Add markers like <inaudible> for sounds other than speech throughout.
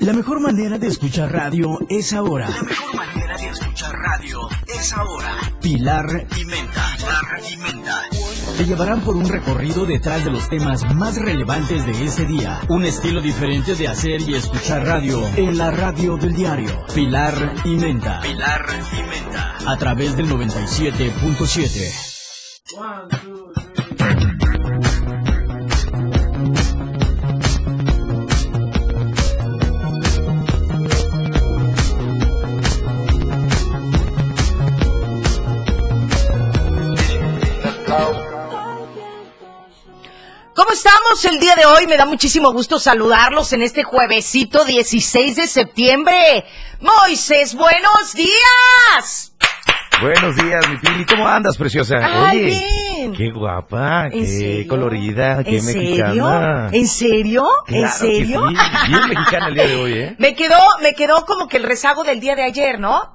La mejor manera de escuchar radio es ahora. La mejor manera de escuchar radio es ahora. Pilar y Menta. Pilar y Menta. te llevarán por un recorrido detrás de los temas más relevantes de ese día. Un estilo diferente de hacer y escuchar radio en la radio del diario. Pilar y Menta. Pilar y Menta. A través del 97.7. estamos el día de hoy? Me da muchísimo gusto saludarlos en este juevesito 16 de septiembre. Moisés, buenos días. Buenos días, mi Pili. ¿Cómo andas, preciosa? Ay, Oye, bien. qué guapa, ¿En qué serio? colorida, qué ¿En mexicana. serio? ¿En serio? ¿En que serio? sí, Bien mexicana el día de hoy, ¿eh? <laughs> Me quedó, me quedó como que el rezago del día de ayer, ¿no?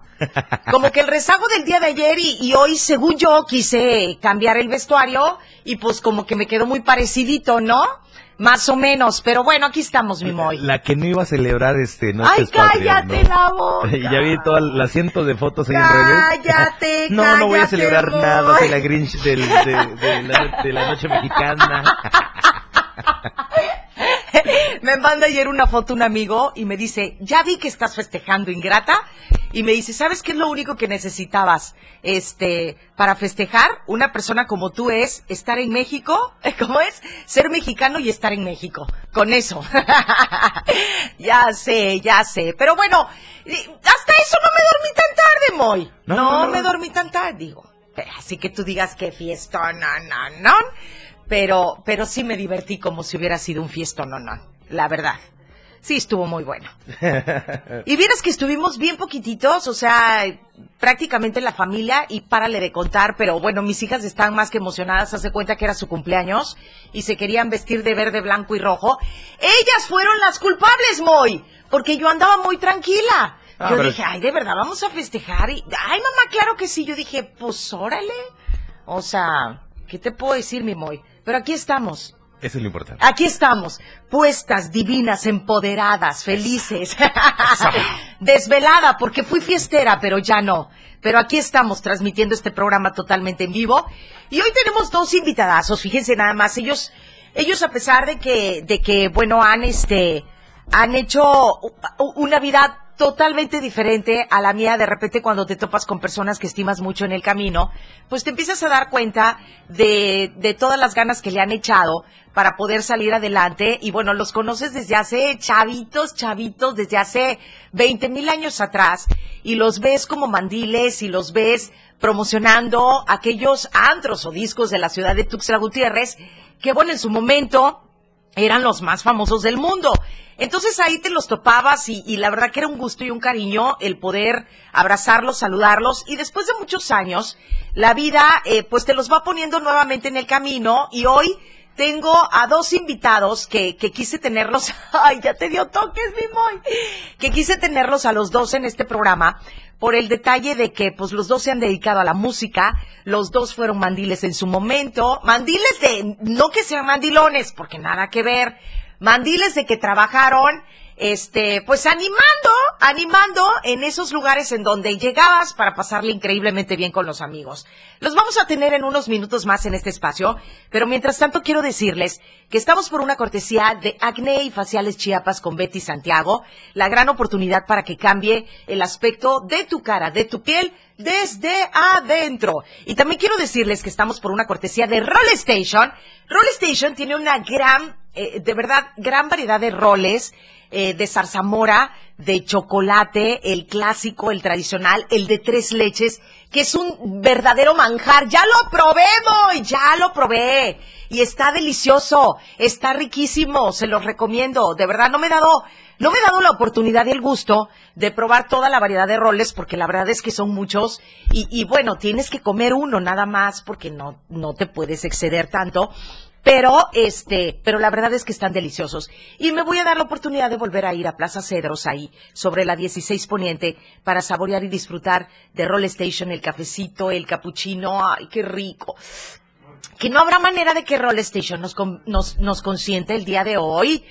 Como que el rezago del día de ayer y, y hoy, según yo, quise cambiar el vestuario y pues como que me quedó muy parecidito, ¿no? Más o menos, pero bueno, aquí estamos, mi Moy. La que no iba a celebrar este no Ay, cállate la boca. <laughs> Ya vi todas las cientos de fotos ahí en redes. Cállate, <laughs> No, no voy a celebrar nada, soy la Grinch del- de, de la, de la noche mexicana. <laughs> Me manda ayer una foto un amigo y me dice, ya vi que estás festejando, ingrata. Y me dice, ¿sabes qué es lo único que necesitabas este, para festejar? Una persona como tú es estar en México. <laughs> ¿Cómo es? Ser mexicano y estar en México. Con eso. <laughs> ya sé, ya sé. Pero bueno, hasta eso no me dormí tan tarde, Moy. No, No, no, no. me dormí tan tarde, digo. Así que tú digas que fiesta, no, no, no. Pero, pero sí me divertí como si hubiera sido un fiestón, no, no. La verdad. Sí, estuvo muy bueno. <laughs> Y vieras que estuvimos bien poquititos, o sea, prácticamente la familia, y párale de contar, pero bueno, mis hijas están más que emocionadas, hace cuenta que era su cumpleaños, y se querían vestir de verde, blanco y rojo. Ellas fueron las culpables, Moy, porque yo andaba muy tranquila. Ah, yo pero- dije, ay, de verdad, vamos a festejar. Y, ay, mamá, claro que sí. Yo dije, pues órale. O sea, ¿qué te puedo decir, mi Moy? Pero aquí estamos. Eso es lo importante. Aquí estamos, puestas, divinas, empoderadas, felices. <laughs> Desvelada, porque fui fiestera, pero ya no. Pero aquí estamos transmitiendo este programa totalmente en vivo. Y hoy tenemos dos invitadazos, fíjense nada más. Ellos, ellos a pesar de que, de que, bueno, han este, han hecho una vida totalmente diferente a la mía de repente cuando te topas con personas que estimas mucho en el camino, pues te empiezas a dar cuenta de, de todas las ganas que le han echado para poder salir adelante. Y bueno, los conoces desde hace chavitos, chavitos, desde hace 20 mil años atrás y los ves como mandiles y los ves promocionando aquellos antros o discos de la ciudad de Tuxtla Gutiérrez que bueno, en su momento eran los más famosos del mundo. Entonces ahí te los topabas y, y la verdad que era un gusto y un cariño el poder abrazarlos, saludarlos y después de muchos años la vida eh, pues te los va poniendo nuevamente en el camino y hoy tengo a dos invitados que, que quise tenerlos, <laughs> ay ya te dio toques mi moy, que quise tenerlos a los dos en este programa por el detalle de que pues los dos se han dedicado a la música, los dos fueron mandiles en su momento, mandiles de, no que sean mandilones, porque nada que ver, mandiles de que trabajaron, este, pues animando, animando en esos lugares en donde llegabas para pasarle increíblemente bien con los amigos. Los vamos a tener en unos minutos más en este espacio, pero mientras tanto quiero decirles que estamos por una cortesía de Acné y Faciales Chiapas con Betty Santiago, la gran oportunidad para que cambie el aspecto de tu cara, de tu piel, desde adentro. Y también quiero decirles que estamos por una cortesía de Roll Station. Roll Station tiene una gran, eh, de verdad, gran variedad de roles eh, de zarzamora, de chocolate, el clásico, el tradicional, el de tres leches, que es un verdadero manjar. Ya lo probé, Moy, ya lo probé. Y está delicioso, está riquísimo, se los recomiendo. De verdad, no me he dado, no me he dado la oportunidad y el gusto de probar toda la variedad de roles, porque la verdad es que son muchos. Y, y bueno, tienes que comer uno nada más, porque no, no te puedes exceder tanto. Pero, este, pero la verdad es que están deliciosos. Y me voy a dar la oportunidad de volver a ir a Plaza Cedros ahí, sobre la 16 Poniente, para saborear y disfrutar de Roll Station, el cafecito, el capuchino. ¡Ay, qué rico! Que no habrá manera de que Roll Station nos, nos, nos consiente el día de hoy.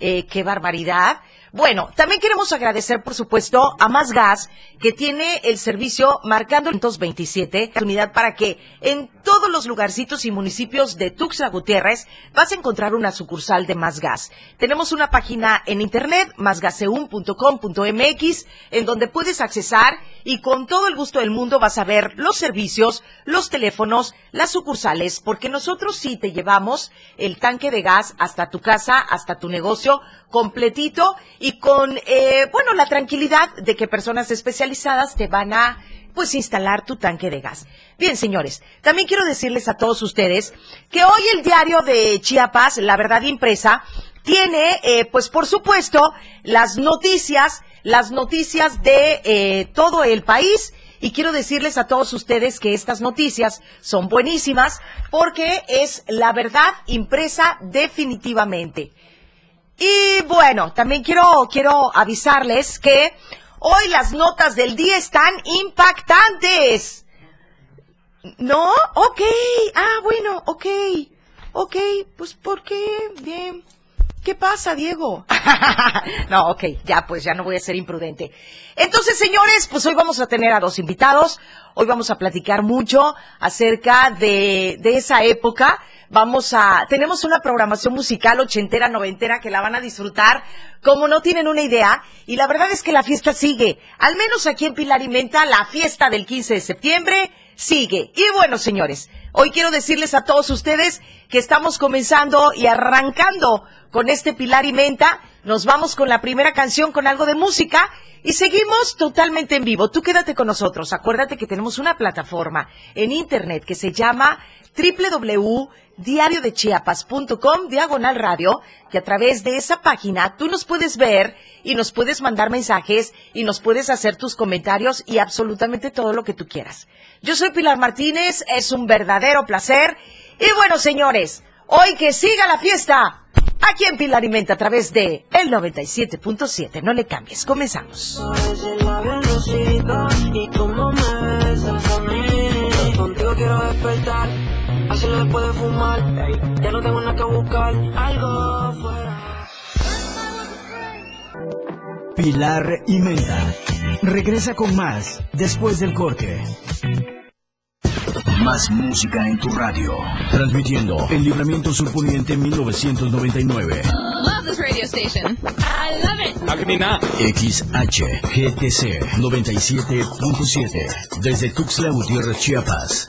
Eh, qué barbaridad. Bueno, también queremos agradecer, por supuesto, a Más Gas, que tiene el servicio marcando el 227, unidad para que en todos los lugarcitos y municipios de Tuxtla Gutiérrez vas a encontrar una sucursal de Más Gas. Tenemos una página en internet, másgaseun.com.mx, en donde puedes accesar y con todo el gusto del mundo vas a ver los servicios, los teléfonos, las sucursales, porque nosotros sí te llevamos el tanque de gas hasta tu casa, hasta tu negocio, completito y con, eh, bueno, la tranquilidad de que personas especializadas te van a pues instalar tu tanque de gas. Bien, señores, también quiero decirles a todos ustedes que hoy el diario de Chiapas, La Verdad Impresa, tiene, eh, pues por supuesto, las noticias, las noticias de eh, todo el país. Y quiero decirles a todos ustedes que estas noticias son buenísimas porque es la verdad impresa definitivamente. Y bueno, también quiero, quiero avisarles que hoy las notas del día están impactantes. ¿No? Ok. Ah, bueno, ok. Ok, pues ¿por qué? Bien. ¿Qué pasa, Diego? <laughs> no, ok, ya pues ya no voy a ser imprudente. Entonces, señores, pues hoy vamos a tener a dos invitados. Hoy vamos a platicar mucho acerca de, de esa época Vamos a, tenemos una programación musical ochentera, noventera que la van a disfrutar como no tienen una idea. Y la verdad es que la fiesta sigue. Al menos aquí en Pilar y Menta, la fiesta del 15 de septiembre sigue. Y bueno, señores, hoy quiero decirles a todos ustedes que estamos comenzando y arrancando con este Pilar y Menta. Nos vamos con la primera canción con algo de música y seguimos totalmente en vivo. Tú quédate con nosotros. Acuérdate que tenemos una plataforma en internet que se llama www.diariodechiapas.com diagonal radio, que a través de esa página tú nos puedes ver y nos puedes mandar mensajes y nos puedes hacer tus comentarios y absolutamente todo lo que tú quieras. Yo soy Pilar Martínez, es un verdadero placer. Y bueno, señores, hoy que siga la fiesta. Aquí en Pilar y a través de el 97.7. No le cambies, comenzamos. Contigo quiero despertar Hacerlo después de fumar. Ya no tengo nada que buscar. Algo fuera. Pilar y Menta. Regresa con más después del corte. Más música en tu radio. Transmitiendo el Libramiento Surponiente 1999. Love this radio station. I love it. XHGTC 97.7. Desde Tuxtla Gutiérrez, Chiapas.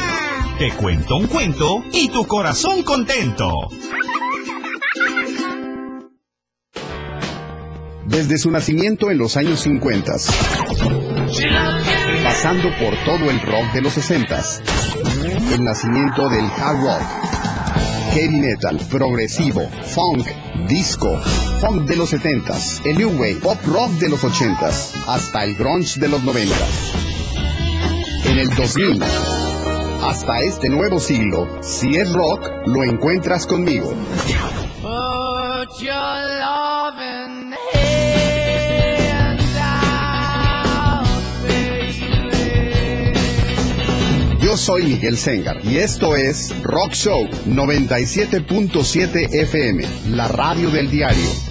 Te cuento un cuento y tu corazón contento. Desde su nacimiento en los años 50, pasando por todo el rock de los 60, el nacimiento del hard rock, heavy metal, progresivo, funk, disco, funk de los 70, el new wave, pop rock de los 80, hasta el grunge de los 90. En el 2000, hasta este nuevo siglo, si es rock, lo encuentras conmigo. Yo soy Miguel Sengar y esto es Rock Show 97.7 FM, la radio del diario.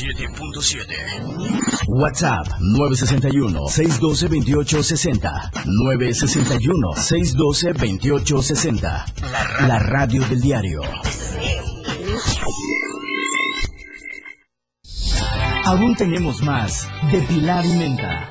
97.7. WhatsApp 961-612-2860. 961-612-2860. La radio del diario. Aún tenemos más de Pilar y Menta.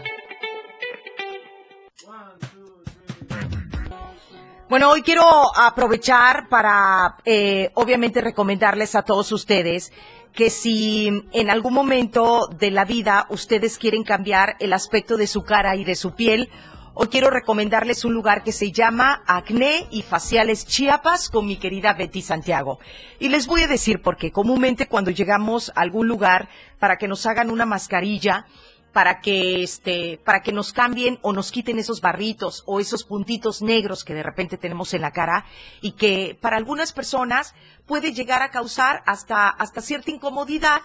Bueno, hoy quiero aprovechar para, eh, obviamente, recomendarles a todos ustedes que si en algún momento de la vida ustedes quieren cambiar el aspecto de su cara y de su piel, hoy quiero recomendarles un lugar que se llama Acné y Faciales Chiapas con mi querida Betty Santiago. Y les voy a decir por qué. Comúnmente cuando llegamos a algún lugar para que nos hagan una mascarilla, para que este para que nos cambien o nos quiten esos barritos o esos puntitos negros que de repente tenemos en la cara y que para algunas personas puede llegar a causar hasta hasta cierta incomodidad.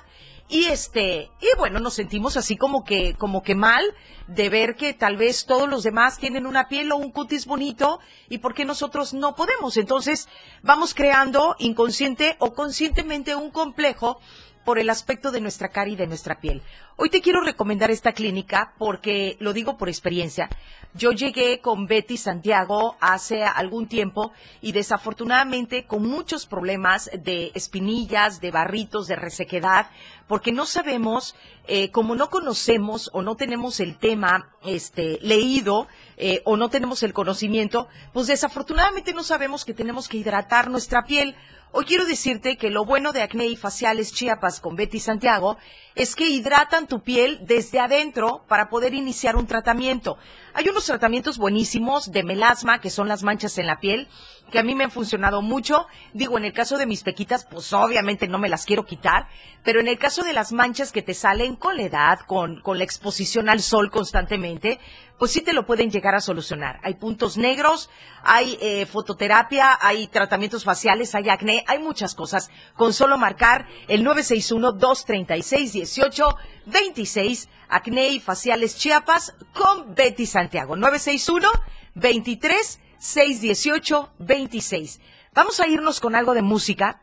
Y este y bueno nos sentimos así como que como que mal de ver que tal vez todos los demás tienen una piel o un cutis bonito y por qué nosotros no podemos. Entonces vamos creando inconsciente o conscientemente un complejo por el aspecto de nuestra cara y de nuestra piel. Hoy te quiero recomendar esta clínica porque lo digo por experiencia. Yo llegué con Betty Santiago hace algún tiempo y desafortunadamente con muchos problemas de espinillas, de barritos, de resequedad, porque no sabemos, eh, como no conocemos o no tenemos el tema este, leído eh, o no tenemos el conocimiento, pues desafortunadamente no sabemos que tenemos que hidratar nuestra piel. Hoy quiero decirte que lo bueno de Acné y Faciales Chiapas con Betty Santiago es que hidratan tu piel desde adentro para poder iniciar un tratamiento. Hay unos tratamientos buenísimos de melasma, que son las manchas en la piel, que a mí me han funcionado mucho. Digo, en el caso de mis pequitas, pues obviamente no me las quiero quitar, pero en el caso de las manchas que te salen con la edad, con, con la exposición al sol constantemente, pues sí te lo pueden llegar a solucionar. Hay puntos negros, hay eh, fototerapia, hay tratamientos faciales, hay acné, hay muchas cosas. Con solo marcar el 961-236-1826, acné y faciales Chiapas con Betty Santiago. 961 23 618 26. Vamos a irnos con algo de música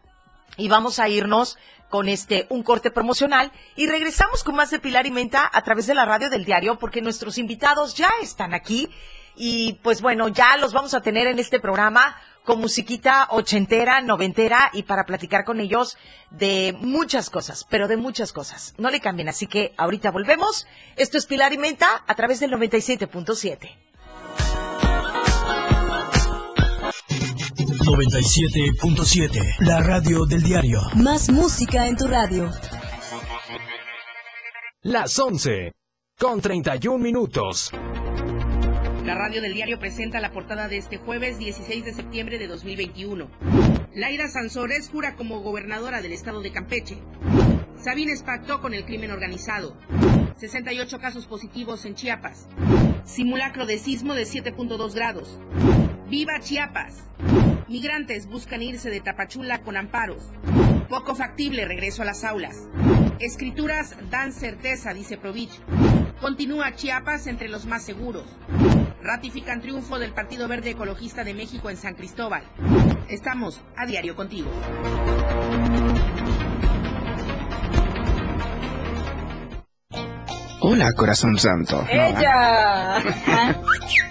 y vamos a irnos con este un corte promocional y regresamos con más de Pilar y Menta a través de la radio del diario porque nuestros invitados ya están aquí y pues bueno, ya los vamos a tener en este programa con musiquita ochentera, noventera y para platicar con ellos de muchas cosas, pero de muchas cosas. No le cambien, así que ahorita volvemos. Esto es Pilar y Menta a través del 97.7. 97.7, la radio del diario. Más música en tu radio. Las 11, con 31 minutos. La radio del diario presenta la portada de este jueves 16 de septiembre de 2021. Laira Sansores jura como gobernadora del estado de Campeche. Sabines pactó con el crimen organizado. 68 casos positivos en Chiapas. Simulacro de sismo de 7.2 grados. ¡Viva Chiapas! Migrantes buscan irse de Tapachula con amparos. Poco factible regreso a las aulas. Escrituras dan certeza, dice Provich. Continúa Chiapas entre los más seguros. Ratifican triunfo del Partido Verde Ecologista de México en San Cristóbal. Estamos a diario contigo. Hola, corazón santo. Ella. <laughs>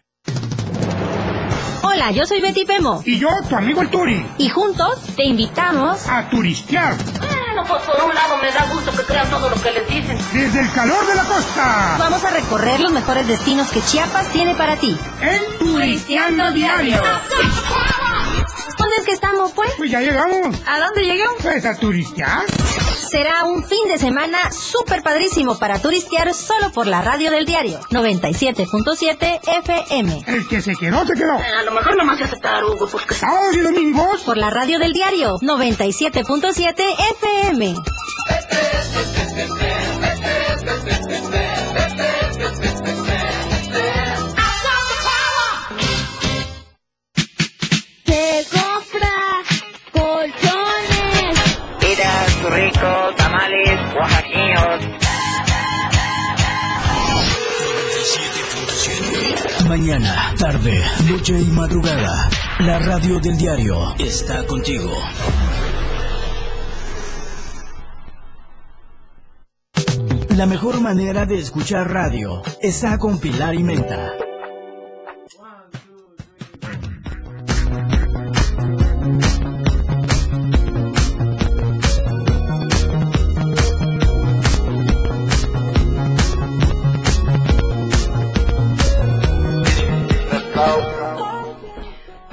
Hola, yo soy Betty Pemo. Y yo, tu amigo el Turi. Y juntos te invitamos a turistear. Bueno, pues por un lado me da gusto que crean todo lo que les dicen. Desde el calor de la costa. Vamos a recorrer los mejores destinos que Chiapas tiene para ti. En Turisteando Diario. ¿Dónde es que estamos, pues? Pues ya llegamos. ¿A dónde llegamos? Pues a turistear. Será un fin de semana súper padrísimo para turistear solo por la radio del diario 97.7 FM. El que se quedó, se quedó. Eh, a lo mejor nomás hace tarugo porque... Sábados y domingos. Por la radio del diario 97.7 FM. Mañana, tarde, noche y madrugada. La radio del diario está contigo. La mejor manera de escuchar radio está con Pilar y Menta.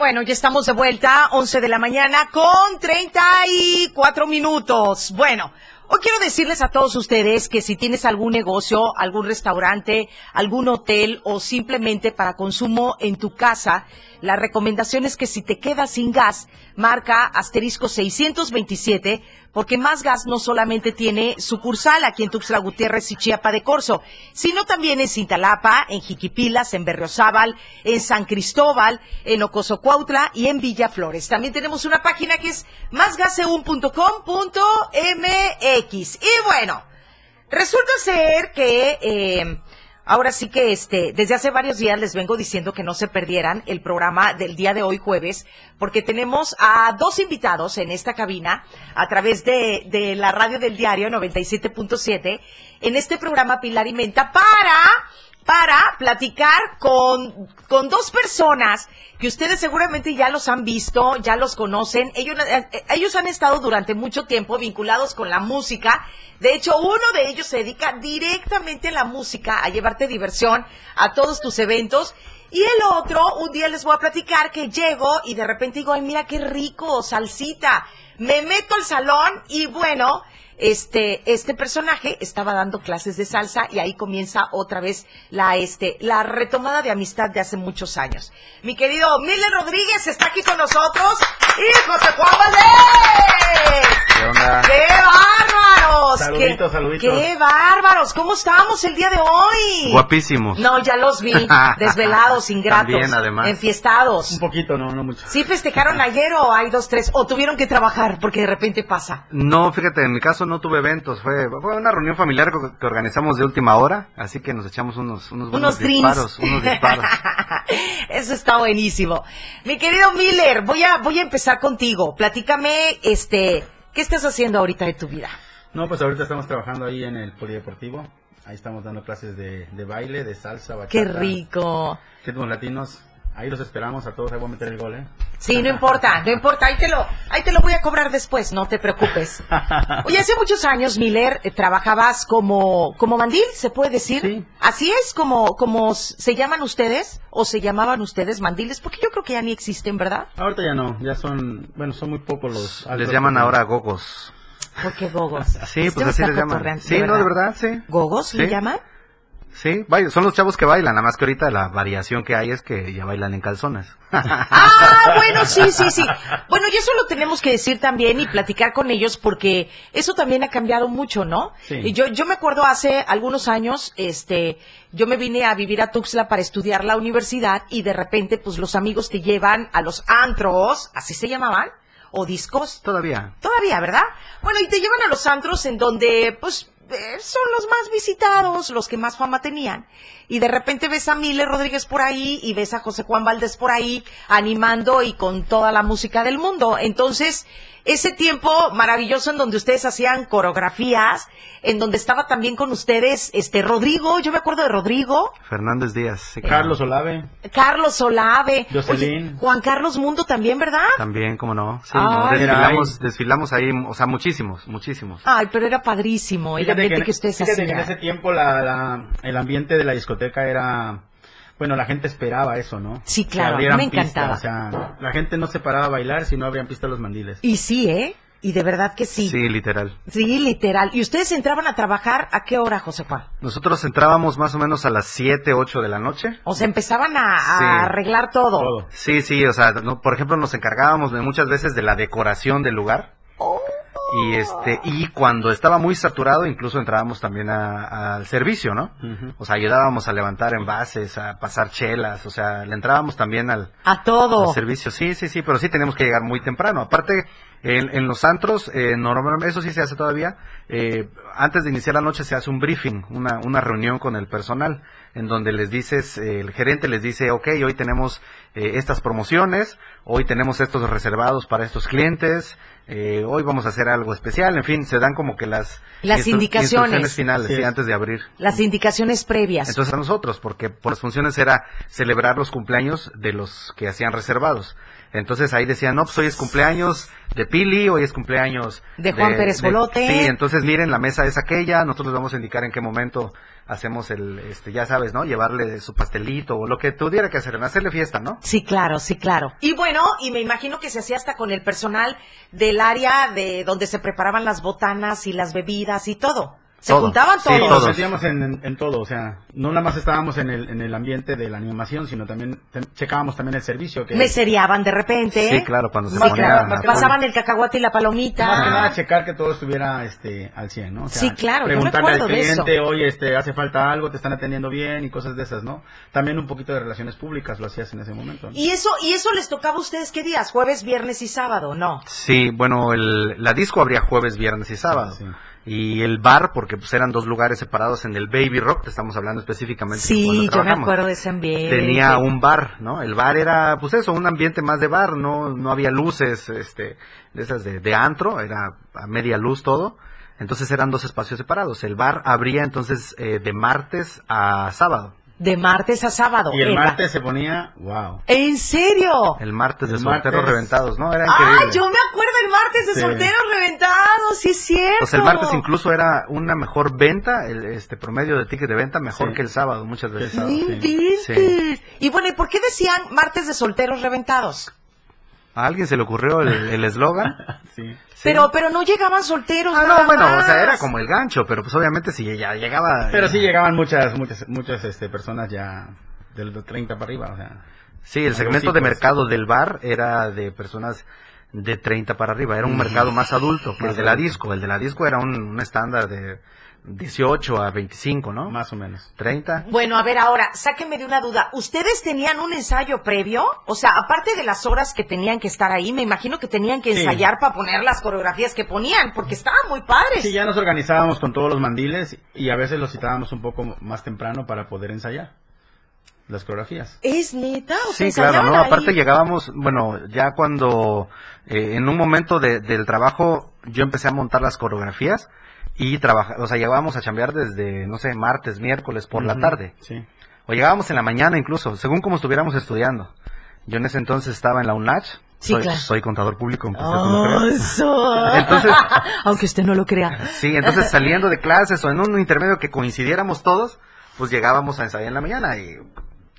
Bueno, ya estamos de vuelta, 11 de la mañana con 34 minutos. Bueno, hoy quiero decirles a todos ustedes que si tienes algún negocio, algún restaurante, algún hotel o simplemente para consumo en tu casa, la recomendación es que si te quedas sin gas, marca asterisco 627 porque Más Gas no solamente tiene sucursal aquí en Tuxtla Gutiérrez y Chiapa de Corzo, sino también en Cintalapa, en Jiquipilas, en Berriozábal, en San Cristóbal, en Ocosocuautla y en Villaflores. También tenemos una página que es másgaseun.com.mx. Y bueno, resulta ser que... Eh, Ahora sí que este, desde hace varios días les vengo diciendo que no se perdieran el programa del día de hoy jueves, porque tenemos a dos invitados en esta cabina a través de, de la radio del diario 97.7 en este programa Pilar y Menta para para platicar con, con dos personas que ustedes seguramente ya los han visto, ya los conocen. Ellos, eh, ellos han estado durante mucho tiempo vinculados con la música. De hecho, uno de ellos se dedica directamente a la música, a llevarte diversión a todos tus eventos. Y el otro, un día les voy a platicar que llego y de repente digo, ay, mira qué rico, salsita. Me meto al salón y bueno, este, este personaje estaba dando clases de salsa y ahí comienza otra vez la, este, la retomada de amistad de hace muchos años. Mi querido Miller Rodríguez está aquí con nosotros y José Juan Valdés. ¿Qué onda? ¡Qué bárbaros! Saluditos, ¡Qué, saluditos. ¡Qué bárbaros! ¿Cómo estamos el día de hoy? Guapísimos. No, ya los vi, <laughs> desvelados, ingratos, También, además. enfiestados. Un poquito, no, no mucho. ¿Sí festejaron ayer o hay dos, tres? ¿O tuvieron que trabajar porque de repente pasa? No, fíjate, en mi caso no tuve eventos, fue, fue una reunión familiar que, que organizamos de última hora, así que nos echamos unos, unos, buenos Unos drinks. disparos, unos disparos. <laughs> Eso está buenísimo. Mi querido Miller, voy a, voy a empezar contigo. Platícame, este, ¿qué estás haciendo ahorita de tu vida? No, pues ahorita estamos trabajando ahí en el polideportivo. Ahí estamos dando clases de, de baile, de salsa, bachata. Qué rico. Ritmos latinos. Ahí los esperamos a todos. Ahí voy a meter el gol, ¿eh? Sí, no importa, no importa, ahí te lo, ahí te lo voy a cobrar después, no te preocupes. <laughs> Oye, hace muchos años, Miller, eh, trabajabas como, como mandil, ¿se puede decir? Así es como, como se llaman ustedes, o se llamaban ustedes mandiles, porque yo creo que ya ni existen, ¿verdad? Ahorita ya no, ya son, bueno, son muy pocos los... Les llaman ahora gogos. ¿Por qué gogos? Sí, pues así les llaman. Sí, no, de verdad, sí. ¿Gogos le Sí. llaman? Sí, son los chavos que bailan, nada más que ahorita la variación que hay es que ya bailan en calzones. Ah, bueno, sí, sí, sí. Bueno, y eso lo tenemos que decir también y platicar con ellos porque eso también ha cambiado mucho, ¿no? Sí. Y yo, yo me acuerdo hace algunos años, este, yo me vine a vivir a Tuxtla para estudiar la universidad y de repente, pues los amigos te llevan a los antros, así se llamaban, o discos. Todavía. Todavía, ¿verdad? Bueno, y te llevan a los antros en donde, pues, son los más visitados, los que más fama tenían. Y de repente ves a Miller Rodríguez por ahí y ves a José Juan Valdés por ahí animando y con toda la música del mundo. Entonces, ese tiempo maravilloso en donde ustedes hacían coreografías, en donde estaba también con ustedes este Rodrigo, yo me acuerdo de Rodrigo, Fernández Díaz. sí, Carlos Olave. Carlos Olave, Jocelyn. Oye, Juan Carlos Mundo también, ¿verdad? También, cómo no. Sí, Ay. no, desfilamos, desfilamos ahí, o sea, muchísimos, muchísimos. Ay, pero era padrísimo el Fíjate ambiente que, que, ustedes hacían. en ese tiempo la, la- el ambiente de la discoteca era... Bueno, la gente esperaba eso, ¿no? Sí, claro, me pista, encantaba. o sea, la gente no se paraba a bailar si no abrían pista los mandiles. Y sí, ¿eh? Y de verdad que sí. Sí, literal. Sí, literal. ¿Y ustedes entraban a trabajar a qué hora, José Juan? Nosotros entrábamos más o menos a las 7, 8 de la noche. O sea, empezaban a, a Sí. arreglar todo. Sí, sí, o sea, no- por ejemplo, nos encargábamos de muchas veces de la decoración del lugar. Y este y cuando estaba muy saturado, incluso entrábamos también a- al servicio, ¿no? O sea, ayudábamos a levantar envases, a pasar chelas, o sea, le entrábamos también al, A todo. al servicio. Sí, sí, sí, pero sí tenemos que llegar muy temprano. Aparte, en, en los antros, eh, normalmente, eso sí se hace todavía, eh, antes de iniciar la noche se hace un briefing, una, una reunión con el personal, en donde les dices, eh, el gerente les dice, ok, hoy tenemos eh, estas promociones, hoy tenemos estos reservados para estos clientes, eh, hoy vamos a hacer algo especial, en fin, se dan como que las, Las instru- indicaciones. instrucciones finales, Sí. sí, antes de abrir. Las indicaciones previas. Entonces a nosotros, porque por las funciones era celebrar los cumpleaños de los que hacían reservados. Entonces ahí decían, no, pues hoy es cumpleaños de Pili, hoy es cumpleaños De Juan Pérez Bolote. Sí, entonces miren, la mesa es aquella, nosotros les vamos a indicar en qué momento hacemos el, este, ya sabes, ¿no? Llevarle su pastelito o lo que tuviera que hacer, hacerle fiesta, ¿no? Sí, claro, sí, claro. Y bueno, y me imagino que se hacía hasta con el personal del área de donde se preparaban las botanas y las bebidas y todo. Se Todo. juntaban Sí, todos. nos metíamos en, en- en todo, o sea, no nada más estábamos en el, en el ambiente de la animación, sino también te- checábamos también el servicio. Que Meseriaban de repente. Sí, claro, cuando se Sí, ponía claro, a- Pasaban el cacahuate y la palomita. Más que nada checar que todo estuviera este al 100, ¿no? O sea, Sí, claro, me Preguntarle al cliente, oye, este, hace falta algo, te están atendiendo bien y cosas de esas, ¿no? También un poquito de relaciones públicas lo hacías en ese momento. ¿no? Y eso, y eso les tocaba a ustedes qué días, jueves, viernes y sábado, ¿no? Sí, bueno, el, la disco abría jueves, viernes y sábado. Y el bar, porque pues eran dos lugares separados en el Baby Rock, te estamos hablando específicamente. Sí, yo me acuerdo de ese ambiente. tenía un bar, ¿no? El bar era, pues eso, un ambiente más de bar, no, no había luces, este, de esas de, de antro, era a media luz todo. Entonces eran dos espacios separados. El bar abría entonces eh, de martes a sábado. De martes a sábado. Y el era. martes se ponía, wow. ¿En serio? El martes de El solteros martes. reventados, ¿no? Era ¡Ay, increíble. yo me acuerdo el martes de Sí. solteros reventados! ¡Sí es cierto! Pues el martes incluso era una mejor venta, el este promedio de ticket de venta mejor Sí. que el sábado muchas veces. ¡No inventes! Y bueno, ¿y por qué decían martes de solteros reventados? ¿A alguien se le ocurrió el <laughs> eslogan? sí. Pero, pero no llegaban solteros. Ah, nada no, bueno, más. o sea, era como el gancho, pero pues obviamente si ya llegaba... Pero sí llegaban muchas, muchas, muchas este, personas ya del de 30 para arriba, o sea. Sí, el segmento de mercado del bar era de personas de 30 para arriba, era un Mm. mercado más adulto que el Más de la disco. El de la disco era un, un estándar de 18 a 25, ¿no? Más o menos. 30. Bueno, a ver, ahora, sáquenme de una duda. ¿Ustedes tenían un ensayo previo? O sea, aparte de las horas que tenían que estar ahí, me imagino que tenían que Sí. ensayar para poner las coreografías que ponían, porque estaban muy padres. Sí, ya nos organizábamos con todos los mandiles y a veces los citábamos un poco más temprano para poder ensayar las coreografías. ¿Es neta? O sea, Sí, claro, ¿no? ahí. Aparte llegábamos, bueno, ya cuando eh, en un momento de- del trabajo yo empecé a montar las coreografías y trabajar, o sea, llegábamos a chambear desde, no sé, martes, miércoles por la tarde. Sí. O llegábamos en la mañana incluso, según como estuviéramos estudiando. Yo en ese entonces estaba en la UNACH. Sí, soy, claro. soy contador público, aunque usted no Oh, eso. <laughs> Entonces, <laughs> Aunque usted no lo crea. sí, entonces saliendo de clases o en un intermedio que coincidiéramos todos, pues llegábamos a ensayar en la mañana y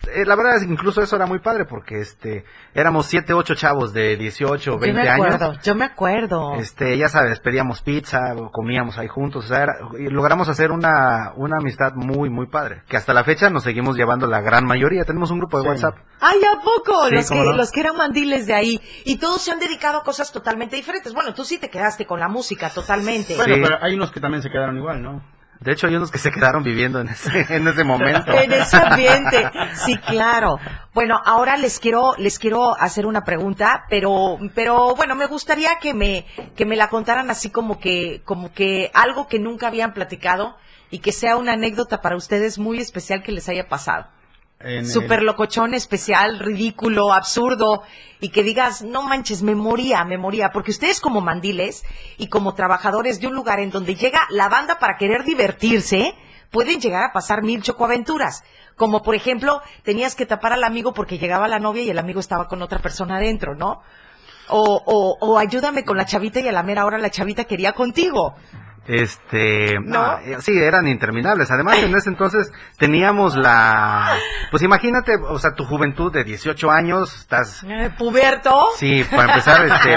eh, la verdad es que incluso eso era muy padre porque este éramos siete, ocho chavos de 18, 20 yo me años. acuerdo, yo me acuerdo. Este, ya sabes, pedíamos pizza, comíamos ahí juntos, o sea, era- y logramos hacer una, una amistad muy, muy padre, que hasta la fecha nos seguimos llevando la gran mayoría, tenemos un grupo de Sí. WhatsApp. Ay, ¿a poco? Sí, los, que, no. los que eran mandiles de ahí. Y todos se han dedicado a cosas totalmente diferentes. Bueno, tú sí te quedaste con la música totalmente. Bueno, Sí. pero hay unos que también se quedaron igual, ¿no? De hecho, hay unos que se quedaron viviendo en ese, <laughs> en ese momento. En ese ambiente. Sí, claro. Bueno, ahora les quiero, les quiero hacer una pregunta, pero, pero bueno, me gustaría que me, que me la contaran así como que, como que algo que nunca habían platicado y que sea una anécdota para ustedes muy especial que les haya pasado. En el- Súper locochón, especial, ridículo, absurdo, y que digas, no manches, me moría, me moría, porque ustedes como mandiles y como trabajadores de un lugar en donde llega la banda para querer divertirse, pueden llegar a pasar mil chocoaventuras. Como por ejemplo, tenías que tapar al amigo porque llegaba la novia y el amigo estaba con otra persona adentro, ¿no? O, o, o ayúdame con la chavita y a la mera hora la chavita quería contigo. Este, ¿No? no, eh, sí, eran interminables. Además, en ese entonces teníamos la, pues imagínate, o sea, tu juventud de 18 años, estás, Eh, ¿Puberto? sí, para empezar, este,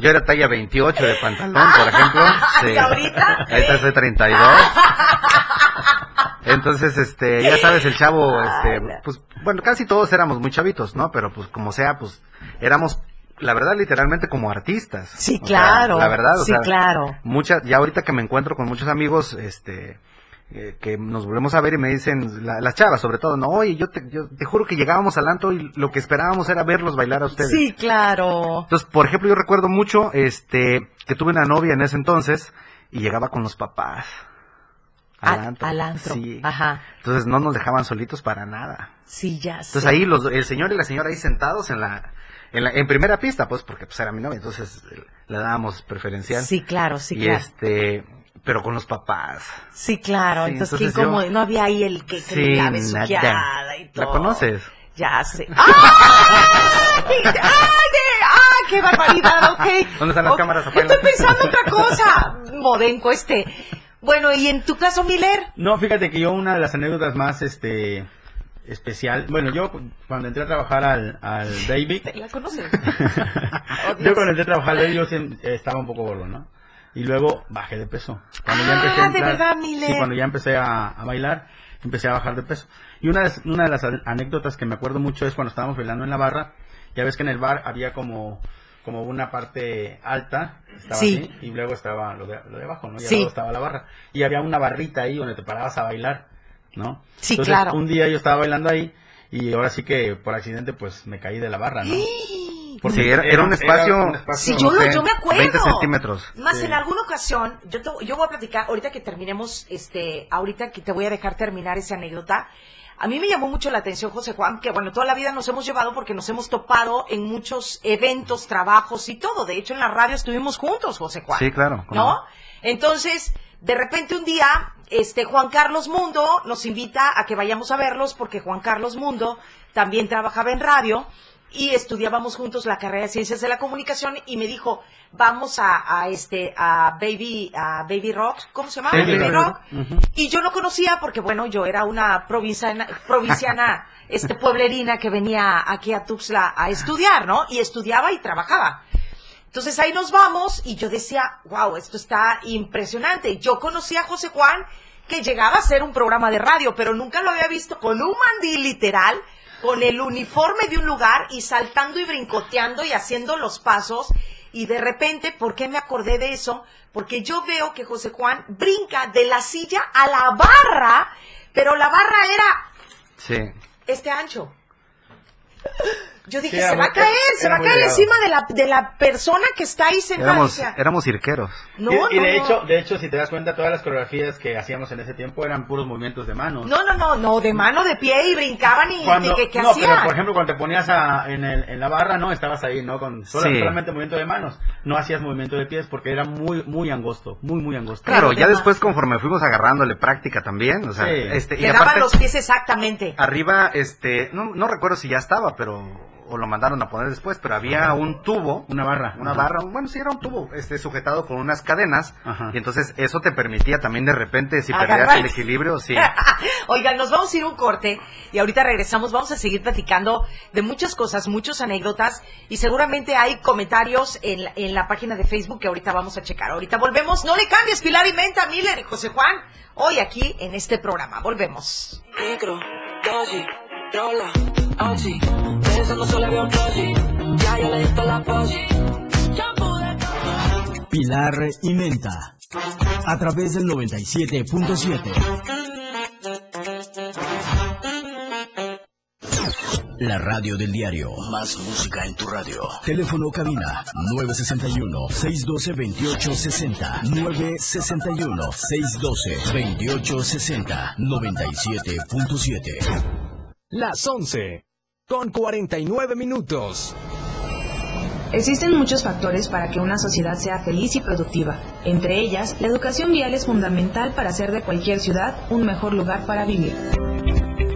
yo era talla 28 de pantalón, por ejemplo. <laughs> Sí. ¿Y ahorita? Ahorita soy 32. Entonces, este, ya sabes, el chavo, este, pues, bueno, casi todos éramos muy chavitos, ¿no? Pero pues como sea, pues, éramos la verdad, literalmente como artistas. Sí, O sea, claro. la verdad, o sí, sea, claro. muchas, ya ahorita que me encuentro con muchos amigos, este, eh, que nos volvemos a ver y me dicen, la- las chavas sobre todo, no, oye, yo te, yo te juro que llegábamos al antro y lo que esperábamos era verlos bailar a ustedes. Sí, claro. Entonces, por ejemplo, yo recuerdo mucho, este, que tuve una novia en ese entonces y llegaba con los papás. Al Al- antro. al antro, Sí. ajá. Entonces no nos dejaban solitos para nada. Sí, ya sé. Entonces ahí los, el señor y la señora ahí sentados en la, en la, en primera pista, pues, porque pues era mi novia, entonces le dábamos preferencial. Sí, claro, sí, y claro. este, pero con los papás. Sí, claro. Sí, entonces, entonces ¿quién yo- como- no había ahí el que, que Sí, le la nada. besuqueada y todo. ¿La conoces? Ya sé. <laughs> ¡Ay! ¡Ay! ¡Ah! ¡Qué barbaridad! Ok. ¿Dónde están las Ok. cámaras? Estoy Apágalas. pensando otra cosa. Modenco este. Bueno, ¿y en tu caso, Miller? No, fíjate que yo una de las anécdotas más este especial, bueno, yo cu- cuando entré a trabajar al, al <laughs> David, ¿La conoces? <laughs> yo cuando entré a trabajar al David yo siem- estaba un poco gordo, ¿no? Y luego bajé de peso. Cuando ya Ah, empecé a de verdad. Sí, cuando ya empecé a, a bailar, empecé a bajar de peso. Y una de, una de las an- anécdotas que me acuerdo mucho es cuando estábamos bailando en la barra, ya ves que en el bar había como como una parte alta, estaba Sí. así, y luego estaba lo de, lo de abajo, ¿no? Y Sí. estaba la barra. Y había una barrita ahí donde te parabas a bailar, ¿no? Sí, Entonces, claro. un día yo estaba bailando ahí y ahora sí que por accidente pues me caí de la barra, ¿no? Sí, era, era un espacio. Sí, yo, lo- yo me acuerdo. 20 centímetros. Más Sí. en alguna ocasión, yo, te- yo voy a platicar, ahorita que terminemos, este, ahorita que te voy a dejar terminar esa anécdota. A mí me llamó mucho la atención, José Juan, que bueno, toda la vida nos hemos llevado porque nos hemos topado en muchos eventos, trabajos y todo. De hecho, en la radio estuvimos juntos, José Juan. Sí, claro. ¿cómo ¿no? Entonces, de repente un día, este Juan Carlos Mundo nos invita a que vayamos a verlos porque Juan Carlos Mundo también trabajaba en radio y estudiábamos juntos la carrera de Ciencias de la Comunicación y me dijo, vamos a, a este a Baby a Baby Rock, ¿cómo se llama? Baby Baby Rock. Rock. Y yo no conocía porque bueno, yo era una provinciana, provinciana este pueblerina que venía aquí a Tuxtla a estudiar, ¿no? Y estudiaba y trabajaba. Entonces ahí nos vamos y yo decía, wow, esto está impresionante. Yo conocí a José Juan que llegaba a hacer un programa de radio, pero nunca lo había visto con un mandil literal, con el uniforme de un lugar y saltando y brincoteando y haciendo los pasos. Y de repente, ¿por qué me acordé de eso? Porque yo veo que José Juan brinca de la silla a la barra, pero la barra era Sí. este ancho. Yo dije, Sí, se va a caer, se va a caer encima de la, de la persona que está ahí sentada. Éramos, cirqueros. no, y, y no, de no. hecho, de hecho, si te das cuenta, todas las coreografías que hacíamos en ese tiempo eran puros movimientos de manos. No, no, no, no, de mano, de pie y brincaban y Cuando, ¿qué, qué no, hacían? pero por ejemplo, cuando te ponías a- en, el- en la barra, no, estabas ahí, ¿no? Con Sí. solamente movimiento de manos. No hacías movimiento de pies porque era muy, muy angosto, muy, muy angosto. Claro, ya demás. después conforme fuimos agarrándole práctica también, o sea, Sí. este, y daban aparte, los pies exactamente. arriba, este, no, no recuerdo si ya estaba, pero, o lo mandaron a poner después, pero había un tubo, Una barra. una Ajá. barra, bueno, sí era un tubo, este, sujetado con unas cadenas, Ajá. y entonces eso te permitía también de repente, si perdías el equilibrio, sí. <laughs> Oigan, nos vamos a ir un corte y ahorita regresamos, vamos a seguir platicando de muchas cosas, muchas anécdotas y seguramente hay comentarios en la, en la página de Facebook que ahorita vamos a checar. Ahorita volvemos, no le cambies Pilar y Menta, Miller y José Juan, hoy aquí en este programa. Volvemos. Dosis, rola, oxi, pensando solo había un ya ya le diste la posi. Pilar y Menta. A través del 97.7. La radio del diario. Más música en tu radio. Teléfono cabina 961-612-2860. 961-612-2860. 97.7. Las 11. Con 49 minutos. Existen muchos factores para que una sociedad sea feliz y productiva. Entre ellas, la educación vial es fundamental para hacer de cualquier ciudad un mejor lugar para vivir.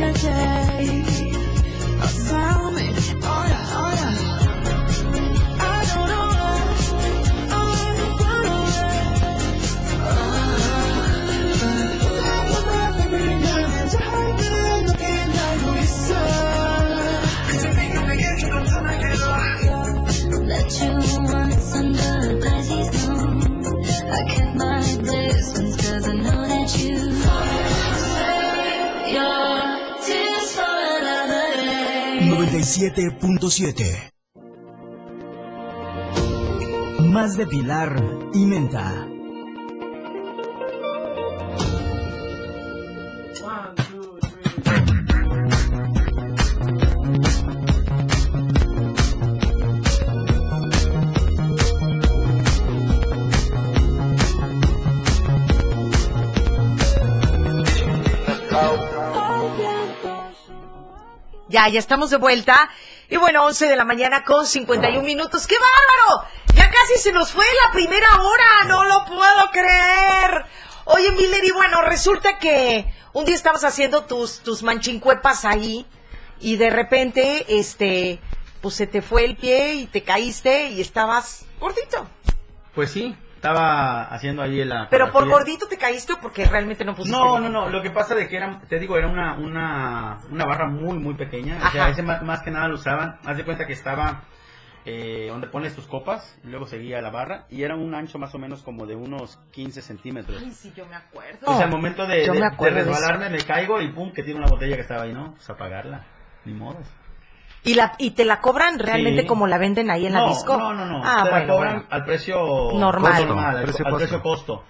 Joseph. 107.7. Más de Pilar y Menta. Ya, ya estamos de vuelta. Y bueno, 11 de la mañana con 51 minutos. ¡Qué bárbaro! Ya casi se nos fue la primera hora. No lo puedo creer. Oye, Miller, y bueno, resulta que un día estabas haciendo tus, tus manchincuepas ahí y de repente, este, pues se te fue el pie y te caíste y estabas gordito. Pues sí, estaba haciendo ahí la... Pero por gordito te caíste o porque realmente no pusiste No, no, no, lo que pasa de que era, te digo, era una, una, una barra muy, muy pequeña. O sea, ese más, más que nada lo usaban. Haz de cuenta que estaba eh, donde pones tus copas, y luego seguía la barra, y era un ancho más o menos como de unos 15 centímetros. Ay, sí, yo me acuerdo. O sea, al momento de, de- me de resbalarme, me caigo y pum, que tiene una botella que estaba ahí, ¿no? Pues apagarla. Ni modo. ¿Y, la, ¿Y te la cobran realmente Sí. como la venden ahí en la disco? No, no, no. Ah, Te la bueno, cobran bueno. al precio Normal. costo normal, al, Precio al costo. precio costo.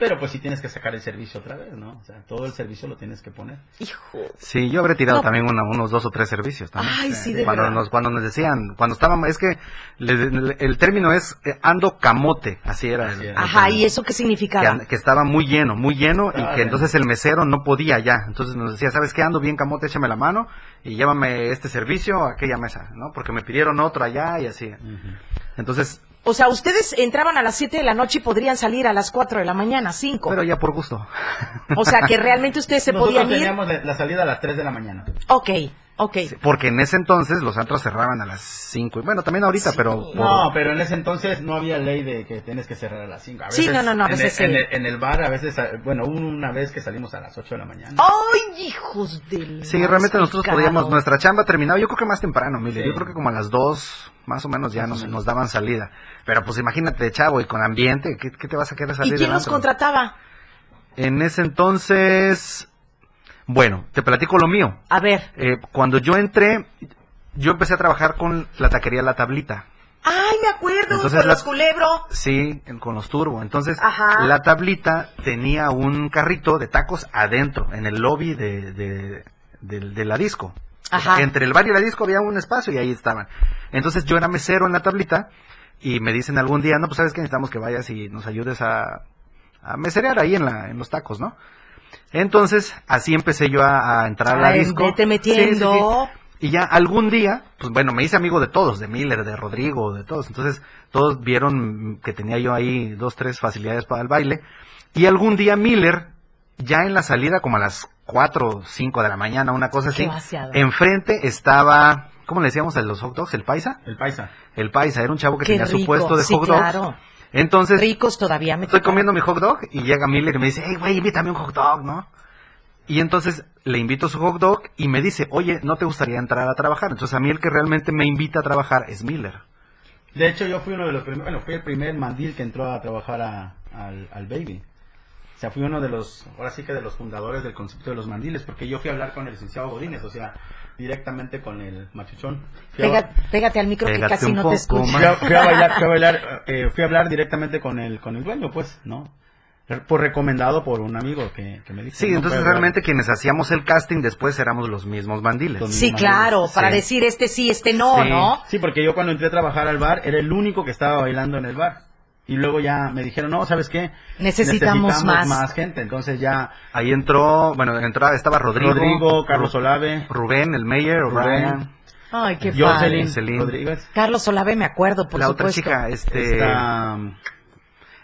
Pero pues sí tienes que sacar el servicio otra vez, ¿no? O sea, todo el servicio lo tienes que poner. Hijo. Sí, yo habré tirado No. también una- unos dos o tres servicios también. Ay, sí, de cuando verdad. nos cuando nos decían, cuando estábamos, es que le- le- el término es eh, ando camote, así era. el- Ajá, el- ¿y eso qué que, significaba? an- que estaba muy lleno, muy lleno y Ah, que entonces el mesero no podía ya. Entonces nos decía, ¿sabes qué? Ando bien camote, échame la mano y llévame este servicio a aquella mesa, ¿no? Porque me pidieron otro allá y así. Entonces, O sea, ustedes entraban a las 7 de la noche y podrían salir a las 4 de la mañana, 5. pero ya por gusto. O sea, que realmente ustedes se Nosotros podían ir. teníamos la, la salida a las 3 de la mañana. Ok, ok. Porque en ese entonces los antros cerraban a las 5. Bueno, también ahorita, pero... por- No, pero en ese entonces no había ley de que tienes que cerrar a las 5. Sí, no, no, no, a en, veces el, en, sí. el, en el bar, a veces, eh, bueno, una vez que salimos a las 8 de la mañana. ¡Ay, hijos de Sí, realmente nosotros picado. podíamos, nuestra chamba terminaba, yo creo que más temprano, Mile, Sí. yo creo que como a las dos, más o menos ya nos, nos daban salida. Pero pues imagínate, chavo, y con ambiente, ¿qué, qué te vas a querer salir ¿Y quién antro? contrataba? En ese entonces, bueno, te platico lo mío. A ver. Eh, cuando yo entré, yo empecé a trabajar con la taquería La Tablita. ¡Ay, me acuerdo! Entonces con la- los culebro. Sí, con los turbo. Entonces, Ajá. la tablita tenía un carrito de tacos adentro, en el lobby de, de, de- de la disco. Ajá. Entre el bar y la disco había un espacio y ahí estaban. Entonces yo era mesero en la tablita y me dicen algún día, no, pues sabes que necesitamos que vayas y nos ayudes a, a meserear ahí en, la, en los tacos, ¿no? Entonces, así empecé yo a, a entrar a la Ay, disco. vete Sí, sí, metiendo. sí. Y ya algún día, pues bueno, me hice amigo de todos, de Miller, de Rodrigo, de todos. Entonces, todos vieron que tenía yo ahí dos, tres facilidades para el baile. Y algún día Miller, ya en la salida, como a las 4 o 5 de la mañana, una cosa Qué así, vaciado. enfrente estaba, ¿cómo le decíamos a los hot dogs? ¿El paisa? El paisa. El paisa, era un chavo que Qué tenía su puesto de sí, hot dogs. claro. Entonces, Ricos todavía me estoy comiendo mi hot dog y llega Miller y me dice, hey, güey, invítame un hot dog, ¿no? Y entonces le invito su hot dog y me dice, oye, ¿no te gustaría entrar a trabajar? Entonces a mí el que realmente me invita a trabajar es Miller. De hecho, yo fui uno de los primeros, bueno, fui el primer mandil que entró a trabajar a- al, al Baby. O sea, fui uno de los, ahora sí que de los fundadores del concepto de los mandiles, porque yo fui a hablar con el licenciado Godínez, o sea, directamente con el machuchón. Pega- pégate al micro que Pégate casi un no te poco escucho. fui a, fui a bailar, fui a bailar, eh, fui a hablar directamente con el, con el dueño, pues, ¿no? Por recomendado por un amigo que, que me dijo. Sí, ¿no? entonces a hablar. realmente quienes hacíamos el casting después éramos los mismos bandiles. Sí, claro, para Sí. decir este sí, este no, sí, ¿no? Sí, porque yo cuando entré a trabajar al bar era el único que estaba bailando en el bar. Y luego ya me dijeron, no, ¿sabes qué? Necesitamos más. gente. Entonces ya Ahí entró, bueno, entraba, estaba Rodrigo. Rodrigo, Carlos Olave, Rubén, el Mayor, Rubén. Ay, qué Jocelyn. Rodríguez. Carlos Olave, me acuerdo, por la supuesto. otra chica, este... Esta,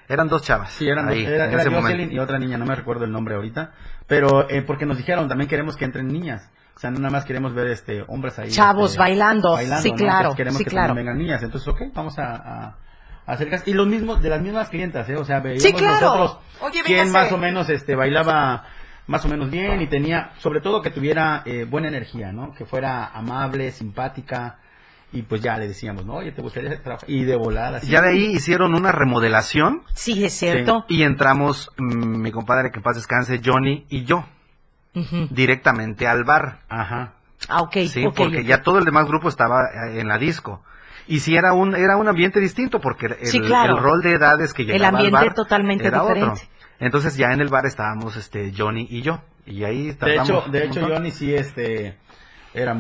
Eran dos chavas. sí, eran, ahí, era, en era ese Jocelyn momento. y otra niña, no me recuerdo el nombre ahorita. Pero eh, porque nos dijeron, también queremos que entren niñas. O sea, no nada más queremos ver este hombres ahí. Chavos este, bailando. Sí, ¿no? claro, Entonces queremos sí, que claro. también vengan niñas. Entonces, ok, vamos a, a, Y los mismos, de las mismas clientas, ¿eh? O sea, veíamos Sí, claro. nosotros Oye, quién más o menos este bailaba más o menos bien y tenía, sobre todo que tuviera eh, buena energía, ¿no? Que fuera amable, simpática. Y pues ya le decíamos, ¿no? Oye, ¿te gustaría trabajar? Y de volada. así. Ya de ahí hicieron una remodelación Sí, es cierto. y entramos mm, mi compadre que en paz descanse, Johnny y yo, directamente al bar. Ajá. Ah, ok. Sí, ok, porque ya todo el demás grupo estaba eh, en la disco. Y sí era un era un ambiente distinto porque el, Sí, claro. el rol de edades que El llegaba al ambiente bar totalmente era diferente. otro. Entonces ya en el bar estábamos este Johnny y yo y ahí De hecho, de hecho. Johnny sí, este, era,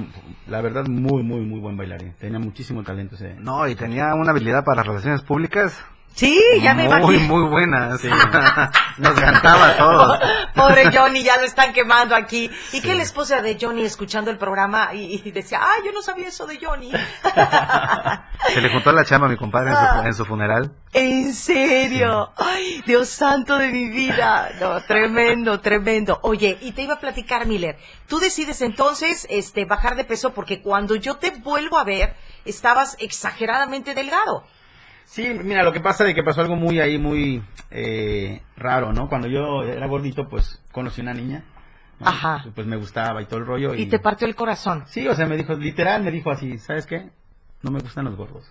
la verdad, muy, muy, muy buen bailarín. Tenía muchísimo talento ese. No, y tenía una habilidad para las relaciones públicas. Sí, ya me muy, imagino. muy buena. sí. <laughs> Nos cantaba a todos. Pobre Johnny, ya lo están quemando aquí. ¿Y qué la esposa de Johnny escuchando el programa y, y decía, ay, yo no sabía eso de Johnny? <laughs> Se le juntó la chamba a mi compadre en su, en su funeral. ¿En serio? Ay, Dios santo de mi vida. No, tremendo, tremendo. Oye, y te iba a platicar, Miller. Tú decides entonces este, bajar de peso porque cuando yo te vuelvo a ver, estabas exageradamente delgado. Sí, mira, lo que pasa de que pasó algo muy ahí, muy eh, raro, ¿no? Cuando yo era gordito, pues conocí una niña. ¿no? Ajá. Pues me gustaba y todo el rollo. Y, Y te partió el corazón. Sí, o sea, me dijo, literal, me dijo así, ¿sabes qué? No me gustan los gordos.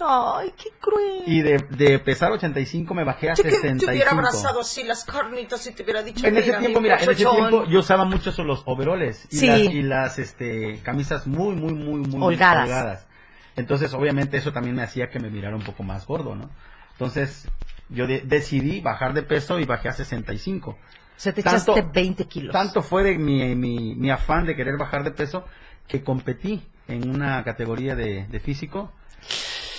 Ay, qué cruel. Y de, de pesar 85 me bajé a Yo que te 65. hubiera abrazado así las carnitas y te hubiera dicho, En ese "Mira, tiempo, mi mira, en ese muchachón". tiempo yo usaba mucho los overoles y Sí. las, y las este, camisas muy, muy, muy, muy Holgadas. Entonces, obviamente, eso también me hacía que me mirara un poco más gordo, ¿no? Entonces, yo de- decidí bajar de peso y bajé a 65. O sea, te Tanto- echaste 20 kilos. Tanto fue de mi, mi, mi afán de querer bajar de peso que competí en una categoría de, de físico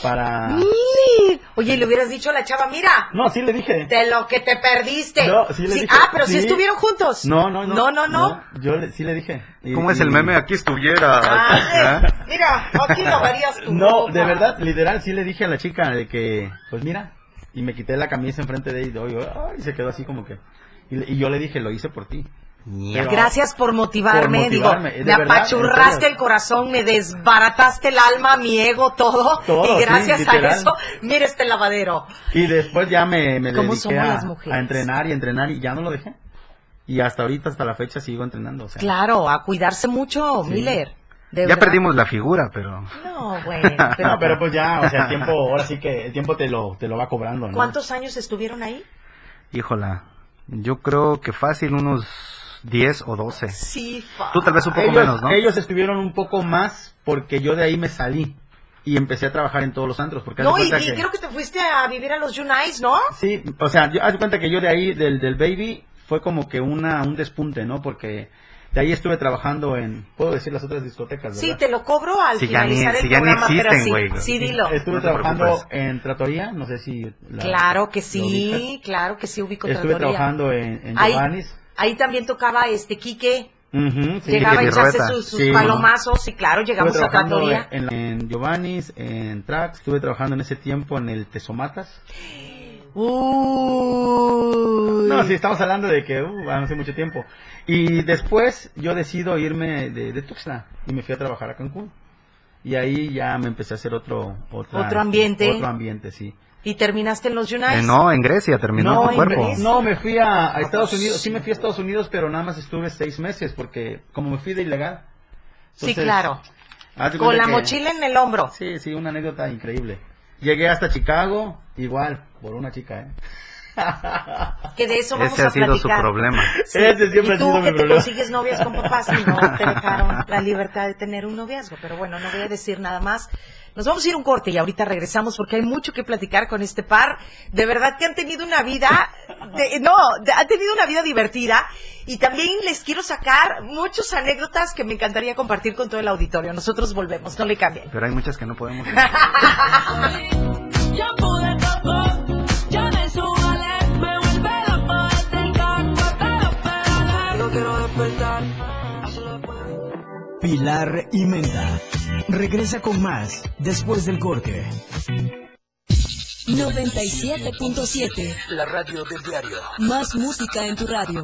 para... Mire. Oye, le hubieras dicho a la chava, mira, No, sí le dije. de lo que te perdiste. No, sí le dije. Ah, pero si Sí. estuvieron juntos. No, no, no. No, no, no. Yo le- sí le dije. Y- ¿Cómo es el y- meme? Aquí estuviera. Ah, ¿Ah? Mira, aquí lavarías tu No, ropa. de verdad, literal, sí le dije a la chica de que, pues mira, y me quité la camisa enfrente de ella y, ay, se quedó así como que, y, le- y yo le dije, lo hice por ti. Pero- Gracias por motivarme, Por motivarme, digo, me verdad, apachurraste el corazón, me desbarataste el alma, mi ego, todo, <laughs> Todo, y sí, gracias a eso, mira este lavadero. Y después ya me, me ¿Cómo dediqué somos a, las mujeres? a entrenar y entrenar y ya no lo dejé. Y hasta ahorita, hasta la fecha, sigo entrenando. O sea, Claro, a cuidarse mucho, Sí. Miller. de Ya verdad. perdimos la figura, pero... No, <laughs> bueno, pero, <laughs> No, pero pues ya, o sea, el tiempo, ahora sí que el tiempo te lo, te lo va cobrando, ¿no? ¿cuántos años estuvieron ahí? Híjola, yo creo que fácil unos 10 o 12. Sí, fa- Tú tal vez un poco ellos, menos, ¿no? ellos estuvieron un poco más porque yo de ahí me salí y empecé a trabajar en todos los antros. Porque No, y, y que- creo que te fuiste a vivir a los Unites, ¿no? Sí, o sea, yo, haz cuenta que yo de ahí, del, del Baby, fue como que una un despunte, ¿no? Porque de ahí estuve trabajando en, puedo decir las otras discotecas, ¿verdad? Sí, te lo cobro al Si ya ni- finalizar el si ya ni programa, pero existen, sí, güey. sí, dilo. Estuve No trabajando preocupes. en Tratoría, no sé si... la- Claro que sí, claro que sí, ubico Estuve Trattoria. trabajando en, en Ahí, Giovanni's. Ahí también tocaba este Quique, sí. llegaba a echarse sus, sus Sí. palomazos, y claro, llegamos a Trattoria. en, en Giovanni's, en Trax, estuve trabajando en ese tiempo en el Tesomatas. Uy. No, sí, estamos hablando de que uh, hace mucho tiempo. Y después yo decido irme de, de Tuxtla y me fui a trabajar a Cancún. Y ahí ya me empecé a hacer otro... otra- Otro ambiente. Otro ambiente, sí. ¿Y terminaste en los Unites? Eh, no, en Grecia terminó no, tu cuerpo. me- no, me fui a, a Estados Unidos. Sí me fui a Estados Unidos, pero nada más estuve seis meses porque como me fui de ilegal. sí, claro. Con la que- mochila en el hombro. Sí, sí, una anécdota increíble. Llegué hasta Chicago, igual, por una chica, ¿eh? Que de eso vamos Ese ha a sido su platicar. problema. Sí. Ese siempre y ha tú sido mi que te problema. consigues novias con papás y no te <laughs> dejaron la libertad de tener un noviazgo. Pero bueno, no voy a decir nada más. Nos vamos a ir un corte y ahorita regresamos porque hay mucho que platicar con este par. De verdad que han tenido una vida, de- no, de- han tenido una vida divertida y también les quiero sacar muchas anécdotas que me encantaría compartir con todo el auditorio. Nosotros volvemos, no le cambien. Pero hay muchas que no podemos. <laughs> despertar. Pilar y Menta. Regresa con más después del corte. 97.7. La radio del diario. Más música en tu radio.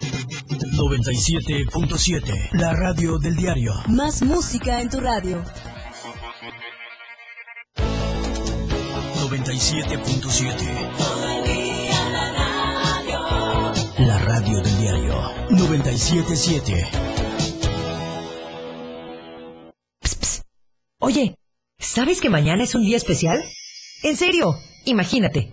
97.7. La radio del diario. Más música en tu radio. 97.7. La radio del diario. 97.7. Oye, ¿sabes que mañana es un día especial? En serio, imagínate.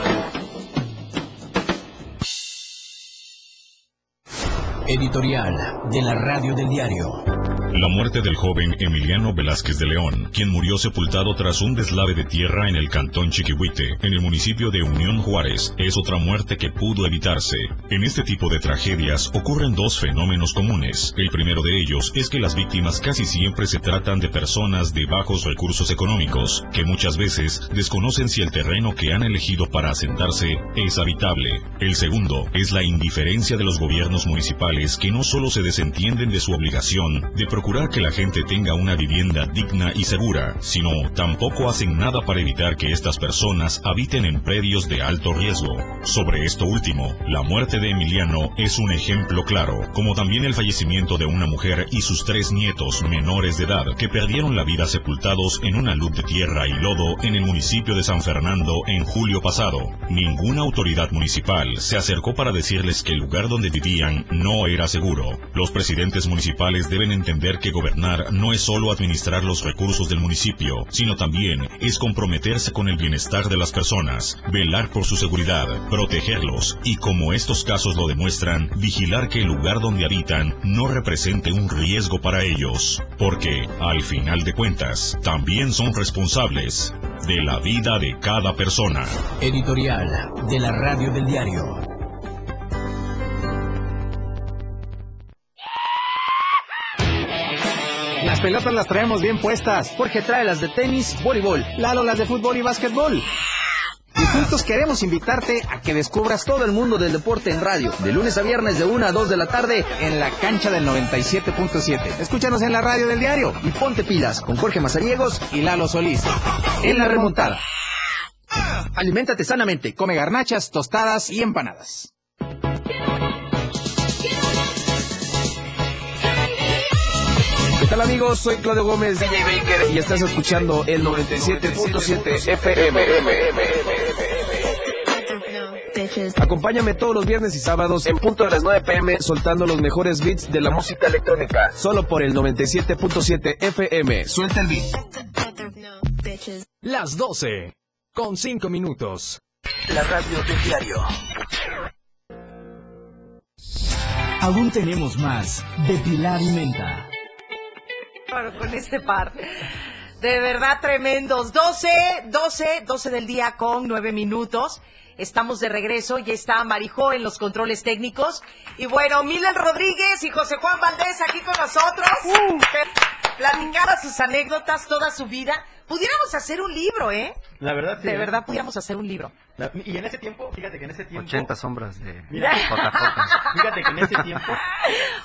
Editorial de la radio del diario. La muerte del joven Emiliano Velázquez de León, quien murió sepultado tras un deslave de tierra en el cantón Chiquihuite, en el municipio de Unión Juárez, es otra muerte que pudo evitarse. En este tipo de tragedias ocurren dos fenómenos comunes. El primero de ellos es que las víctimas casi siempre se tratan de personas de bajos recursos económicos, que muchas veces desconocen si el terreno que han elegido para asentarse es habitable. El segundo es la indiferencia de los gobiernos municipales que no solo se desentienden de su obligación de procurar que la gente tenga una vivienda digna y segura, sino tampoco hacen nada para evitar que estas personas habiten en predios de alto riesgo. Sobre esto último, la muerte de Emiliano es un ejemplo claro, como también el fallecimiento de una mujer y sus tres nietos menores de edad que perdieron la vida sepultados en una luz de tierra y lodo en el municipio de San Fernando en julio pasado. Ninguna autoridad municipal se acercó para decirles que el lugar donde vivían no era seguro. Los presidentes municipales deben entender que gobernar no es solo administrar los recursos del municipio, sino también es comprometerse con el bienestar de las personas, velar por su seguridad, protegerlos y, como estos casos lo demuestran, vigilar que el lugar donde habitan no represente un riesgo para ellos, porque, al final de cuentas, también son responsables de la vida de cada persona. Editorial de la radio del diario. Las pelotas las traemos bien puestas. Jorge trae las de tenis, voleibol. Lalo las de fútbol y básquetbol. Y juntos queremos invitarte a que descubras todo el mundo del deporte en radio. De lunes a viernes de 1 a 2 de la tarde en la cancha del 97.7. Escúchanos en la radio del diario y ponte pilas con Jorge Mazariegos y Lalo Solís. En la remontada. Aliméntate sanamente. Come garnachas, tostadas y empanadas. Tal amigos? Soy Claudio Gómez, DJ Baker, y estás escuchando el 97.7 FM. Acompáñame todos los viernes y sábados en punto de las 9 pm soltando los mejores beats de la música electrónica. Solo por el 97.7 FM. Suelta el beat. Las 12. Con 5 minutos. La radio del diario. Aún tenemos más de Pilar y Menta. Con este par. De verdad tremendos. 12, 12, 12 del día con 9 minutos. Estamos de regreso, ya está Marijo en los controles técnicos. Y bueno, Milen Rodríguez y José Juan Valdés aquí con nosotros. Que Platicar sus anécdotas, toda su vida. Pudiéramos hacer un libro, ¿eh? La verdad, sí. De ¿eh? verdad, pudiéramos hacer un libro. La- y en ese tiempo, fíjate que en ese tiempo... 80 sombras de Mira, JJ. <laughs> fíjate que en ese tiempo...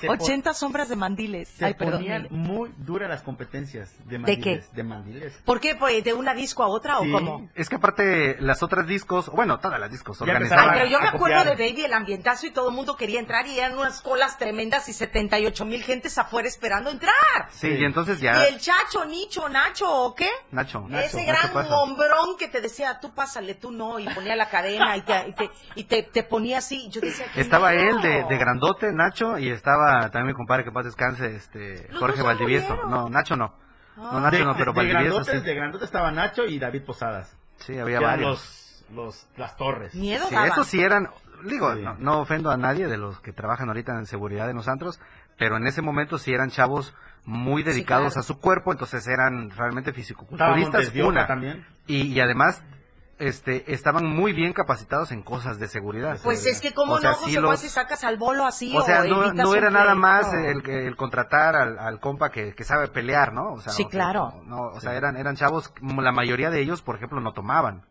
se po- 80 sombras de mandiles. Se Ay, perdón. ponían Milen. muy duras las competencias de ¿De mandiles. qué? De mandiles. ¿Por qué? Pues, ¿De una disco a otra Sí. o cómo? Es que aparte las otras discos, bueno, todas las discos Ya Ay, organizaban. pero yo me acuerdo copiar. de Baby, el ambientazo y todo el mundo quería entrar y eran unas colas tremendas y 78 mil gentes afuera esperando entrar. Sí, y entonces ya ¿Y el Chacho, Nicho, Nacho o qué? Nacho, Ese Nacho, gran Nacho pasa. hombrón que te decía, tú pásale, tú no, y ponía la cadena y te, y te, y te, te ponía así. Yo decía, ¿qué Estaba él de, de grandote, Nacho, y estaba también mi compadre que paz descanse, este, Jorge Valdivieso. No, Nacho no. Ah. No, Nacho de, no, pero de, de Valdivieso grandotes, sí. de grandote estaba Nacho y David Posadas. Sí, había varios. Los, los, las torres. Miedo Sí, esos sí eran, digo, Sí. no, no ofendo a nadie de los que trabajan ahorita en seguridad en los antros, pero en ese momento sí eran chavos muy dedicados claro. a su cuerpo, entonces eran realmente fisicoculturistas, una. también. Y, y además, este, estaban muy bien capacitados en cosas de seguridad. Pues es que cómo O sea, no, José Juan, los- si sacas al bolo así O sea, no, era nada más el, el contratar al, al compa que, que sabe pelear, ¿no? O sea, Sí, o claro. No, o sea, eran, eran chavos, la mayoría de ellos, por ejemplo, no tomaban.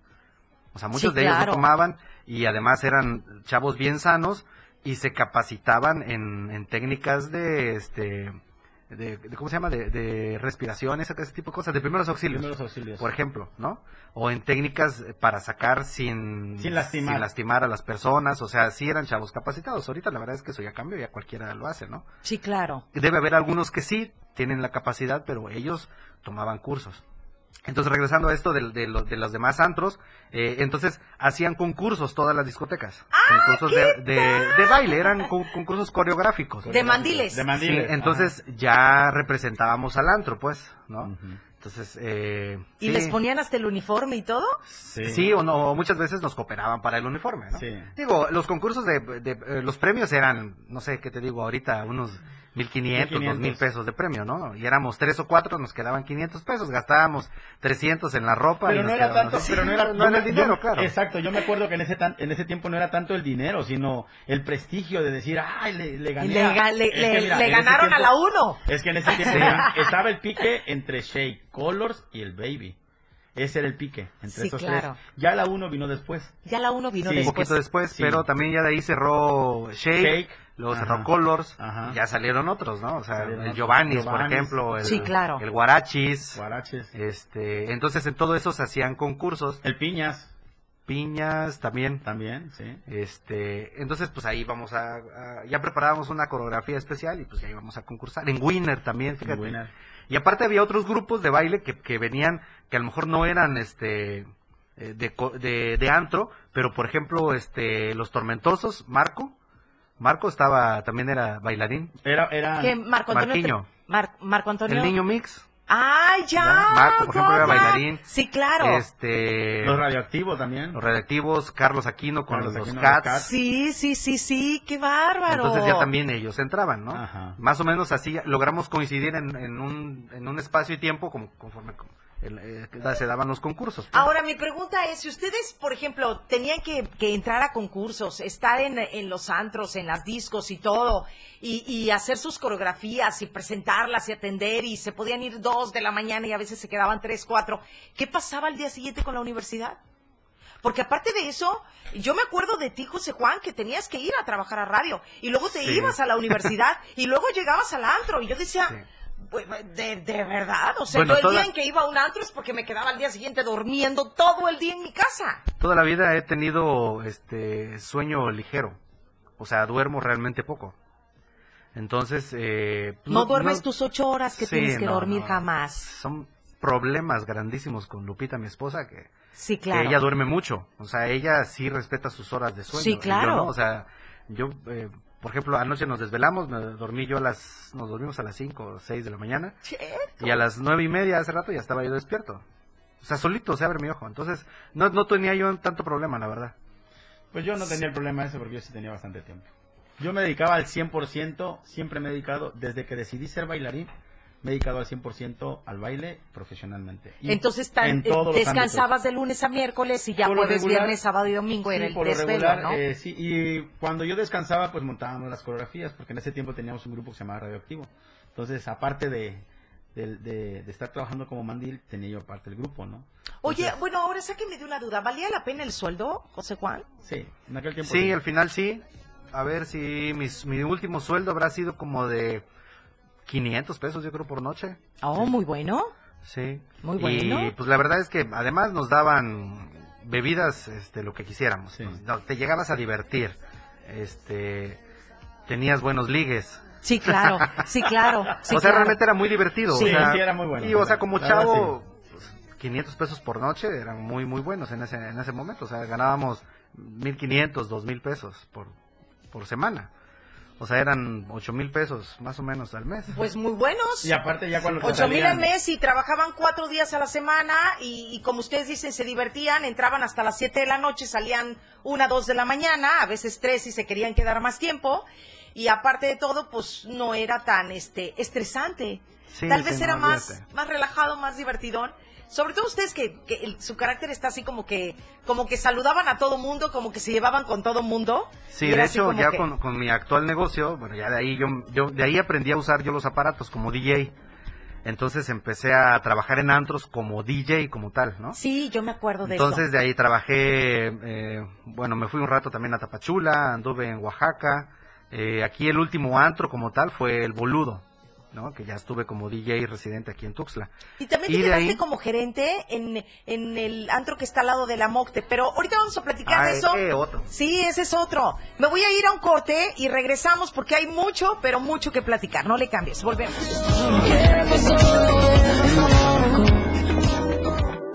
O sea, muchos Sí, de ellos no tomaban y además eran chavos bien sanos y se capacitaban en, en técnicas de, este, de, de- ¿cómo se llama? De, de respiración, ese, ese tipo de cosas, de primeros auxilios. Primeros auxilios. Por ejemplo, ¿no? O en técnicas para sacar sin, Sin lastimar. sin lastimar a las personas, o sea, sí eran chavos capacitados. Ahorita la verdad es que eso ya cambió, ya cualquiera lo hace, ¿no? Sí, claro. Debe haber algunos que sí tienen la capacidad, pero ellos tomaban cursos. Entonces, regresando a esto de, de los, de los demás antros, eh, entonces hacían concursos todas las discotecas. concursos de, de- de baile, eran con- concursos coreográficos. De mandiles. De Sí, mandiles. entonces ya representábamos al antro, pues, ¿no? Entonces, eh, ¿Y sí. les ponían hasta el uniforme y todo? Sí. Sí, o no, muchas veces nos cooperaban para el uniforme, ¿no? Sí. Digo, los concursos de, de- eh, los premios eran, no sé qué te digo ahorita, unos 1500, 1500. 2000 pesos de premio, ¿no? Y éramos tres o cuatro, nos quedaban 500 pesos, gastábamos 300 en la ropa. y Pero nos no era tanto, así. pero no era, no era el dinero, yo- claro. Exacto, yo me acuerdo que en ese tan- en ese tiempo no era tanto el dinero, sino el prestigio de decir, ay, le, le gané. Le a-". ga- le- Es que le- mira, le en ese ganaron a la uno. Es que en ese tiempo Sí. estaba el pique entre Shake, Colors y el Baby. Ese era el pique entre Sí, esos claro. tres. Ya la uno vino después. Ya la uno vino Sí, un después. poquito después, Sí. pero también ya de ahí cerró Shake, Shake. Luego Ajá. cerró Colors, Ajá. y ya salieron otros, ¿no? O sea, Salieron el otros. Giovannis, por Giovannis. ejemplo, el, Sí, claro. el Guarachis, Guaraches. este, entonces en todo eso se hacían concursos, El Piñas. piñas también, También, sí. Este, entonces pues ahí vamos a, a- ya preparábamos una coreografía especial y pues ya íbamos a concursar. En Winner también, fíjate. Winner. Y aparte había otros grupos de baile que, que venían, que a lo mejor no eran este eh, de, co- de, de antro, pero por ejemplo, este, los tormentosos, Marco, Marco estaba, también era bailarín. Era, era. ¿Qué, Marco Antonio? Marquiño. Mar- Marco Antonio. El niño mix, ¡Ay, ya! ¿Ya? Marco, por ejemplo, era bailarín. Sí, claro. este, Los radioactivos también. los radioactivos, Carlos Aquino con Carlos los Aquino, Cats. los Cats. Sí, sí, sí, sí, qué bárbaro. Entonces ya también ellos entraban, ¿no? Ajá. Más o menos así logramos coincidir en, en un, en un espacio y tiempo como conforme co- el, eh, se daban los concursos. pues. Ahora, mi pregunta es, si ustedes, por ejemplo, tenían que, que entrar a concursos, estar en, en los antros, en las discos y todo, y, y hacer sus coreografías y presentarlas y atender, y se podían ir dos de la mañana y a veces se quedaban tres, cuatro, ¿qué pasaba al día siguiente con la universidad? Porque aparte de eso, yo me acuerdo de ti, José Juan, que tenías que ir a trabajar a radio, y luego te Sí. ibas a la universidad, y luego llegabas al antro, y yo decía... Sí. "Pues, De, de verdad, o sea, Bueno, yo el toda- día en que iba a un antro es porque me quedaba al día siguiente durmiendo todo el día en mi casa. Toda la vida he tenido este sueño ligero. O sea, duermo realmente poco. Entonces, eh, No, duermes tus ocho horas que Sí, tienes que no, dormir jamás. Son problemas grandísimos con Lupita, mi esposa, que, Sí, que claro. ella duerme mucho. O sea, ella sí respeta sus horas de sueño. Sí, y yo claro. no. O sea, yo, eh, por ejemplo, anoche nos desvelamos, me dormí yo a las, nos dormimos a las 5 o 6 de la mañana. Cierto. Y a las nueve y media hace rato ya estaba yo despierto. O sea, solito se abre mi ojo. Entonces, no, no tenía yo tanto problema, la verdad. Pues yo no tenía el problema ese porque yo sí tenía bastante tiempo. Yo me dedicaba al 100%, siempre me he dedicado, desde que decidí ser bailarín, me he dedicado al 100% al baile profesionalmente. Y Entonces tan- en eh, descansabas de lunes a miércoles y ya Por jueves, regular, viernes, sábado y domingo era Sí, el por lo desvelo, regular, ¿no? eh, sí, y cuando yo descansaba, pues montábamos las coreografías, porque en ese tiempo teníamos un grupo que se llamaba Radioactivo. Entonces, aparte de, de, de- de estar trabajando como mandil, tenía yo aparte el grupo, ¿no? Oye, bueno, ahora sáqueme de una duda. ¿Valía la pena el sueldo, José Juan? Sí, en aquel tiempo. Sí, al final sí. A ver si mis, mi último sueldo habrá sido como de 500 pesos, yo creo, por noche. Oh, muy bueno. Sí. Muy Y bueno. pues la verdad es que además nos daban bebidas, este, lo que quisiéramos. No, te llegabas a divertir. Este, tenías buenos ligues. Sí, claro, sí, claro. <laughs> sí, o sea, claro. realmente era muy divertido. Sí. o sea, Sí, era muy bueno. Y, o sea, como chavo, pues, 500 pesos por noche eran muy, muy buenos en ese, en ese momento. O sea, ganábamos 1500, 2000 pesos por, por semana. O sea, eran 8000 pesos más o menos al mes. Pues muy buenos. Y aparte ya cuando te Ocho mil al mes y trabajaban cuatro días a la semana y, y como ustedes dicen, se divertían, entraban hasta las siete de la noche, salían una, dos de la mañana, a veces tres si se querían quedar más tiempo. Y aparte de todo, pues no era tan este estresante. Sí, Tal sí, vez no, era más, más relajado, más divertidón. Sobre todo ustedes que, que el- su carácter está así como que, como que saludaban a todo mundo, como que se llevaban con todo mundo. Sí, de hecho, ya que- con, con mi actual negocio, bueno, ya de ahí yo, yo de ahí aprendí a usar yo los aparatos como DJ. Entonces empecé a trabajar en antros como DJ como tal, ¿no? Sí, yo me acuerdo de Entonces eso. de ahí trabajé, eh, bueno, me fui un rato también a Tapachula, anduve en Oaxaca. Eh, aquí el último antro como tal fue el Boludo, ¿no? Que ya estuve como DJ residente aquí en Tuxtla. Y también Y te quedaste ahí- como gerente en, en el antro que está al lado de la Mocte. Pero ahorita vamos a platicar Ah, de eso. eh, otro. Sí, ese es otro. Me voy a ir a un corte y regresamos porque hay mucho, pero mucho que platicar. No le cambies. Volvemos.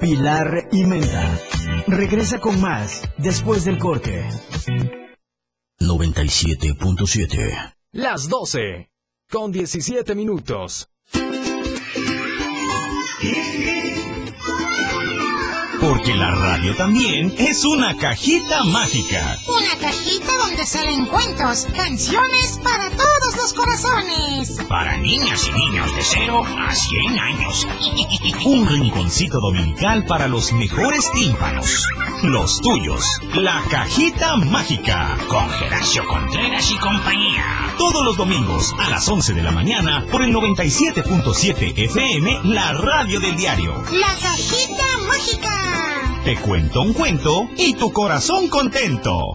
Pilar y Menta. Regresa con más después del corte. 97.7. Las 12. Con 17 minutos. Porque la radio también es una cajita mágica. Una cajita donde salen cuentos, canciones para todos los corazones. Para niñas y niños de 0 a 100 años. Un rinconcito dominical para los mejores tímpanos. Los tuyos. La cajita mágica. Con Geracio Contreras y compañía. Todos los domingos a las 11 de la mañana por el 97.7 FM, la radio del diario. La cajita mágica. Te cuento un cuento y tu corazón contento.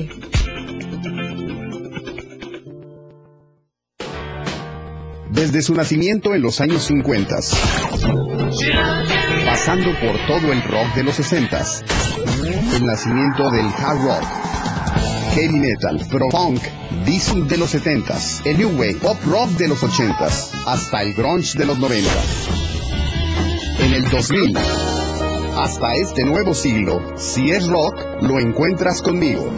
Desde su nacimiento en los años 50, pasando por todo el rock de los 60, el nacimiento del hard rock, heavy metal, pro punk, diesel de los 70, el new wave, pop rock de los 80, hasta el grunge de los 90. En el 2000, hasta este nuevo siglo, si es rock, lo encuentras conmigo.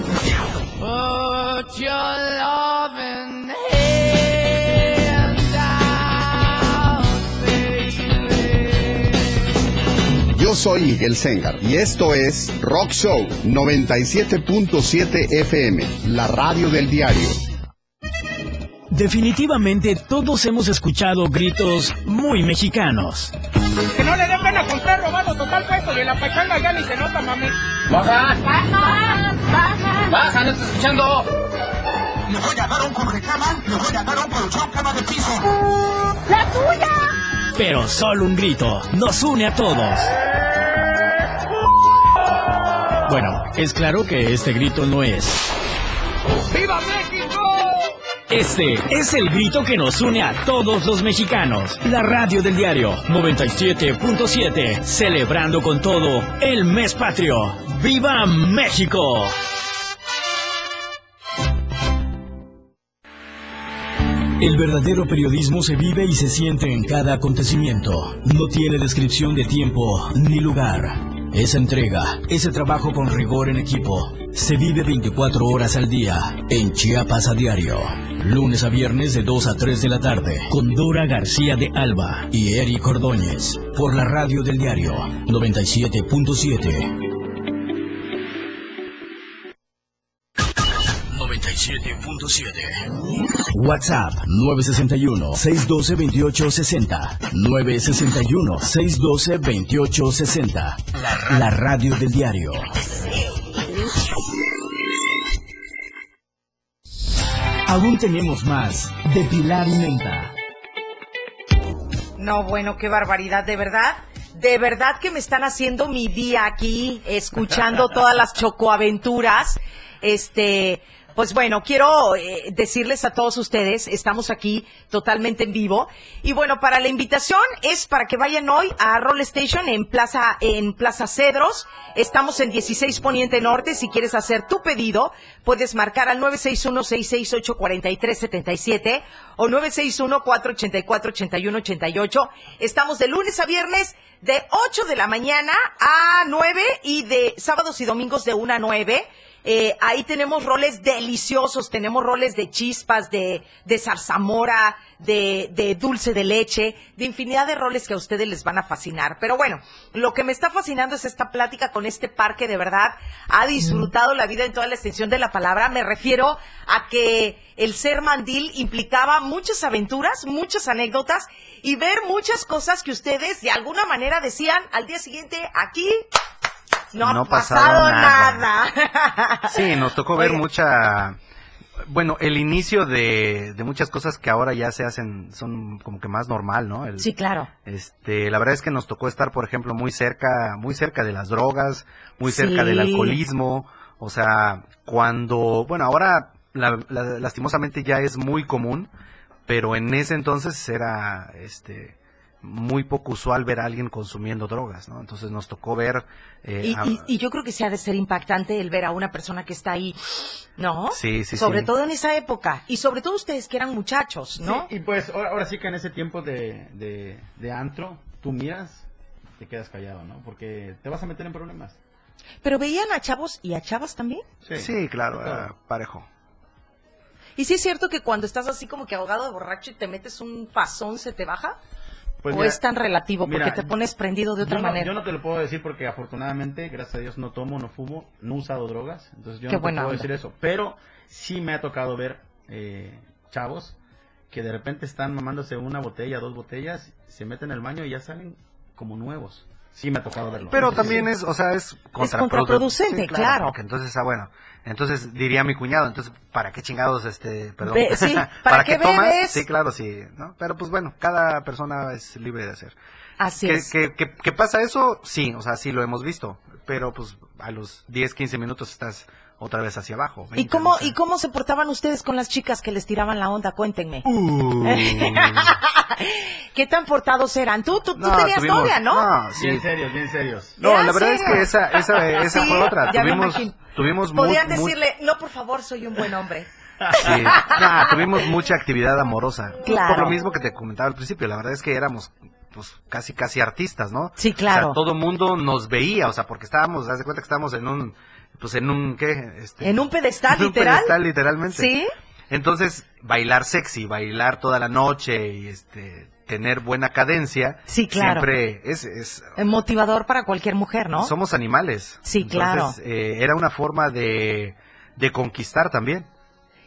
Yo soy Miguel Sengar y esto es Rock Show 97.7 FM, la radio del diario. Definitivamente todos hemos escuchado gritos muy mexicanos. Que no le den pena comprar la pachanga ya ni se nota, mami. Baja. Baja, no estás escuchando. Le voy a dar un con recama, le voy a dar un colchón cama de piso. ¡La tuya! Pero solo un grito nos une a todos. Bueno, es claro que este grito no es. ¡Viva México! Este es el grito que nos une a todos los mexicanos. La radio del diario 97.7, celebrando con todo el mes patrio. ¡Viva México! El verdadero periodismo se vive y se siente en cada acontecimiento. No tiene descripción de tiempo ni lugar. Esa entrega, ese trabajo con rigor en equipo, se vive 24 horas al día en Chiapas a diario. Lunes a viernes de 2 a 3 de la tarde con Dora García de Alba y Eric Ordóñez por la radio del diario 97.7. 97.7 WhatsApp 961-612-2860 961-612-2860 la, la radio del diario Aún tenemos más de Pilar y Menta. No, bueno, qué barbaridad, de verdad. De verdad que me están haciendo mi día aquí, escuchando todas las <laughs> chocoaventuras. Este, pues bueno, quiero eh, decirles a todos ustedes, estamos aquí totalmente en vivo. Y bueno, para la invitación es para que vayan hoy a Roll Station en Plaza, en Plaza Cedros. Estamos en 16 Poniente Norte. Si quieres hacer tu pedido, puedes marcar al 961-668-4377 o 961-484-8188. Estamos de lunes a viernes de 8 de la mañana a 9 y de sábados y domingos de 1 a 9. Eh, ahí tenemos roles deliciosos, tenemos roles de chispas, de, de zarzamora, de, de dulce de leche, de infinidad de roles que a ustedes les van a fascinar. Pero bueno, lo que me está fascinando es esta plática con este parque, de verdad, ha disfrutado la vida en toda la extensión de la palabra. Me refiero a que el ser mandil implicaba muchas aventuras, muchas anécdotas y ver muchas cosas que ustedes de alguna manera decían al día siguiente aquí no, ha pasado, nada. <laughs> Sí, nos tocó ver mucha... Bueno, el inicio de, de muchas cosas que ahora ya se hacen son como que más normal, ¿no? El- Sí, claro. Este, la verdad es que nos tocó estar, por ejemplo, muy cerca, muy cerca de las drogas, muy cerca Sí. del alcoholismo. O sea, cuando, bueno, ahora la- la- lastimosamente ya es muy común, pero en ese entonces era, este, muy poco usual ver a alguien consumiendo drogas, ¿no? Entonces nos tocó ver, eh, Y, a- y- y yo creo que se ha de ser impactante el ver a una persona que está ahí, ¿no? Sí, sí, Sobre sí. todo en esa época. Y sobre todo ustedes que eran muchachos, ¿no? Sí, y pues ahora, ahora sí que en ese tiempo de, de, de antro, tú miras, te quedas callado, ¿no? Porque te vas a meter en problemas. Pero veían a chavos y a chavas también. Sí, claro, era parejo. ¿Y sí es cierto que cuando estás así como que ahogado de borracho y te metes un pasón, se te baja? Pues ¿O mira, es tan relativo porque mira, te pones prendido de otra yo no, manera? Yo no te lo puedo decir porque afortunadamente, gracias a Dios, no tomo, no fumo, no he usado drogas. Entonces yo Qué no te puedo onda. decir eso. Pero sí me ha tocado ver eh, chavos que de repente están mamándose una botella, dos botellas, se meten al baño y ya salen como nuevos. Sí me ha tocado verlo. Pero también es, o sea, es contraprodu- contraproducente, Sí, claro. porque entonces, ah, bueno, entonces diría mi cuñado, entonces, ¿para qué chingados, este, perdón? Sí, <laughs> ¿para qué tomas? bebes? Sí, claro, sí, ¿no? Pero pues bueno, cada persona es libre de hacer. Así ¿Que, es. que, que- que pasa eso? Sí, o sea, sí lo hemos visto, pero pues a los 10, 15 minutos estás otra vez hacia abajo. ¿Y 20, cómo. ¿Y cómo se portaban ustedes con las chicas que les tiraban la onda? Cuéntenme. Uh. <laughs> ¿Qué tan portados eran? Tú, tú, tú No, tenías tuvimos- novia, ¿no? no, sí. Bien serios, bien serios. No, ¿Era la verdad es que esa, esa, <laughs> esa Sí, fue otra. ya me Tuvimos, tuvimos Podían muy- decirle, no, por favor, soy un buen hombre. Sí, nah, tuvimos mucha actividad amorosa. Claro. <laughs> Por lo mismo que te comentaba al principio, la verdad es que éramos pues casi casi artistas, ¿no? Sí, claro. O sea, todo mundo nos veía, o sea, porque estábamos, haz de cuenta que estábamos en un pues en un qué, este En un pedestal, <laughs> en un literal. pedestal literalmente. ¿Sí? Entonces, bailar sexy, bailar toda la noche y este tener buena cadencia, Sí, claro. siempre es, es Eh, Motivador para cualquier mujer, ¿no? somos animales. Sí, claro. Entonces, eh, era una forma de, de conquistar también.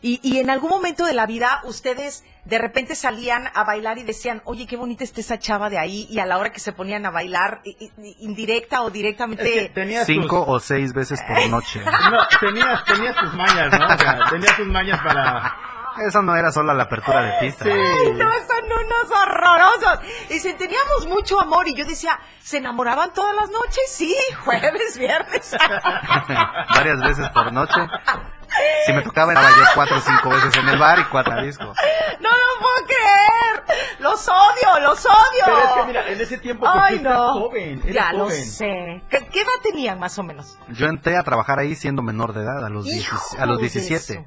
Y, y en algún momento de la vida, ustedes de repente salían a bailar y decían, oye, qué bonita está esa chava de ahí, y a la hora que se ponían a bailar, indirecta o directamente... Cinco o seis veces por <laughs> noche. No, tenías, tenías tus mañas, ¿no? O sea, tenías tus mañas para... Eso no era solo la apertura de pista. Sí. Ay, no, son unos horrorosos. Dicen, teníamos mucho amor. Y yo decía, ¿se enamoraban todas las noches? Sí, jueves, viernes. <laughs> Varias veces por noche. Si me tocaba, estaba yo cuatro o cinco veces en el bar y cuatro a disco. No lo puedo creer. Los odio, los odio. Pero es que mira, en ese tiempo pues, Ay, tú no. joven, Ya lo sé. ¿Qué, qué edad tenían más o menos? Yo entré a trabajar ahí siendo menor de edad, a los, Hijo 10 a los de 17.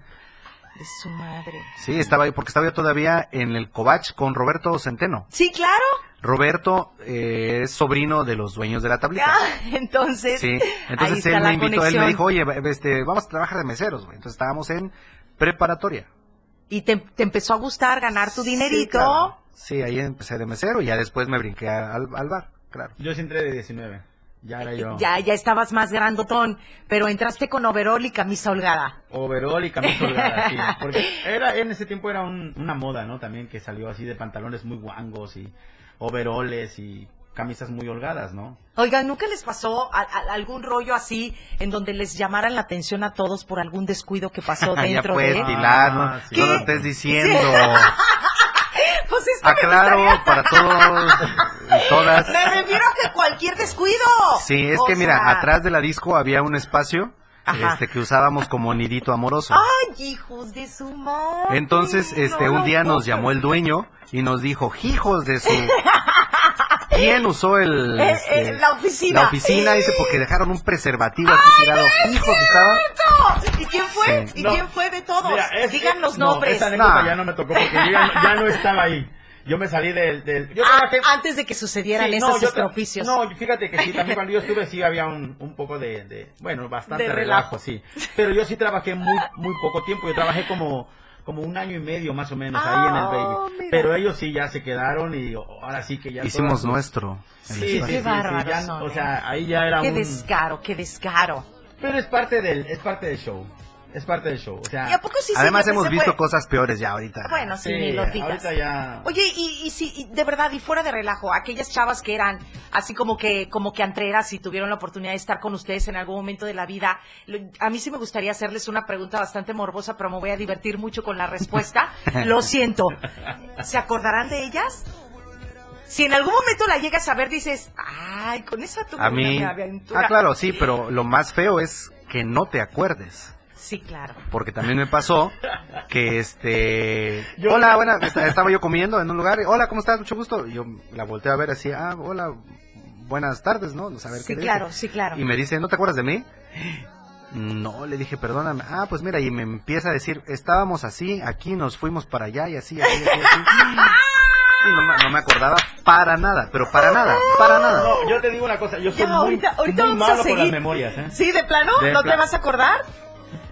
Su- De su madre. Sí, estaba ahí, porque estaba yo todavía en el Covach con Roberto Centeno. Sí, claro. Roberto eh, es sobrino de los dueños de la tablita. Ah, <laughs> entonces, Sí, ahí entonces está él la me invitó, él me dijo, oye, este, vamos a trabajar de meseros, güey. Entonces estábamos en preparatoria. Y te, te empezó a gustar ganar tu dinerito. claro. Sí, ahí empecé de mesero y ya después me brinqué al, al bar, claro. Yo sí entré de 19. Ya era yo. Ya, ya estabas más grandotón, pero entraste con overol y camisa holgada. Overol y camisa holgada, sí. <laughs> Porque era, en ese tiempo era un- una moda, ¿no? También que salió así de pantalones muy guangos y overoles y camisas muy holgadas, ¿no? Oigan, ¿nunca les pasó a- a- algún rollo así en donde les llamaran la atención a todos por algún descuido que pasó <laughs> ya dentro pues, de Pilar, no, Ah, no lo ¿Qué? estés diciendo. <laughs> Pues es que me Aclaro para todos y todas. Me refiero cualquier descuido. Sí, es O que mira, sea, atrás de la disco había un espacio Ajá. este, que usábamos como nidito amoroso. Ay, hijos de su madre. Entonces, este, no un día nos llamó el dueño y nos dijo, hijos de su... <laughs> ¿Quién usó el... Eh, este, eh, la oficina. La oficina, dice, porque dejaron un preservativo aquí tirado. Hijos, estaba... ¿Y quién fue? Sí. ¿Y No. quién fue de todos? Mira, es- Digan los no, nombres. esa anécdota No. ya no me tocó porque yo ya, no- ya no estaba ahí. Yo me salí del... del yo Ah, trabajé... antes de que sucedieran Sí, no, esos estropicios. No, fíjate que sí, también cuando yo estuve sí había un, un poco de, de- bueno, bastante De relajo. relajo. sí. Pero yo sí trabajé muy, muy poco tiempo, yo trabajé como, como un año y medio más o menos ahí en el Ah, Baby. mira. Pero ellos sí ya se quedaron y ahora sí que ya... Hicimos todas nuestro. Sí, sí, sí, ya, o ¿eh? sea, ahí ya era Qué un... descaro, qué descaro. Pero es parte del, es parte del show. Es parte del show. O sea, ¿Y a poco sí Además hemos visto cosas peores ya ahorita. Bueno, sí, lo digas. ahorita ya... Oye, y, y sí, y de verdad, y fuera de relajo, aquellas chavas que eran así como que, como que antreras y tuvieron la oportunidad de estar con ustedes en algún momento de la vida, lo- a mí sí me gustaría hacerles una pregunta bastante morbosa, pero me voy a divertir mucho con la respuesta. <laughs> Lo siento. ¿Se acordarán de ellas? Si en algún momento la llegas a ver, dices, ay, con esa tuve A mí... una aventura. Ah, claro, sí, pero lo más feo es que no te acuerdes. Sí, claro. Porque también me pasó que este... <laughs> Yo- Hola, buena, esta- estaba yo comiendo en un lugar. Hola, ¿cómo estás? Mucho gusto. Y yo la volteé a ver así, ah, hola, buenas tardes, ¿no? A ver Sí, qué claro, dice. sí, claro. Y me dice, ¿no te acuerdas de mí? No, le dije, perdóname. Ah, pues mira, y me empieza a decir, estábamos así, aquí nos fuimos para allá y así, así, así. así. <laughs> Y no, me- no me acordaba para nada, pero para nada, para nada. No, yo te digo una cosa, yo soy Ya, muy, ahorita, ahorita muy vamos malo a con las memorias, ¿eh? ¿Sí, de plano? De ¿No te vas a acordar?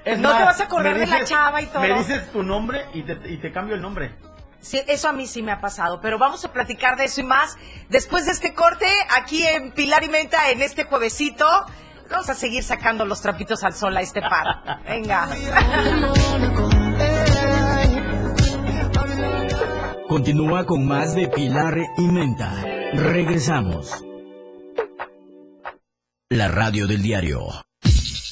Es ¿No te vas a acordar de la chava y todo? Me dices tu nombre y te, y te cambio el nombre. Sí, eso a mí sí me ha pasado, pero vamos a platicar de eso y más después de este corte aquí en Pilar y Menta en este juevesito. Vamos a seguir sacando los trapitos al sol a este par. <laughs> Venga. Continúa con más de Pilar y Menta. Regresamos. La radio del diario.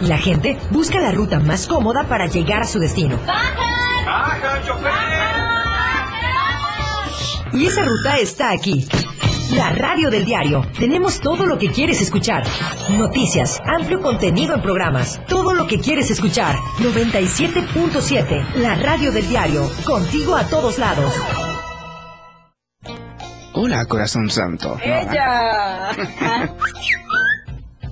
¡Ahí va mi camión! La gente busca la ruta más cómoda para llegar a su destino. ¡Bajan! ¡Bajan, chofer! Y esa ruta está aquí. La radio del diario. Tenemos todo lo que quieres escuchar. Noticias, amplio contenido en programas. Todo lo que quieres escuchar. 97.7. La radio del diario. Contigo a todos lados. Hola, corazón santo. ¡Ella! <laughs>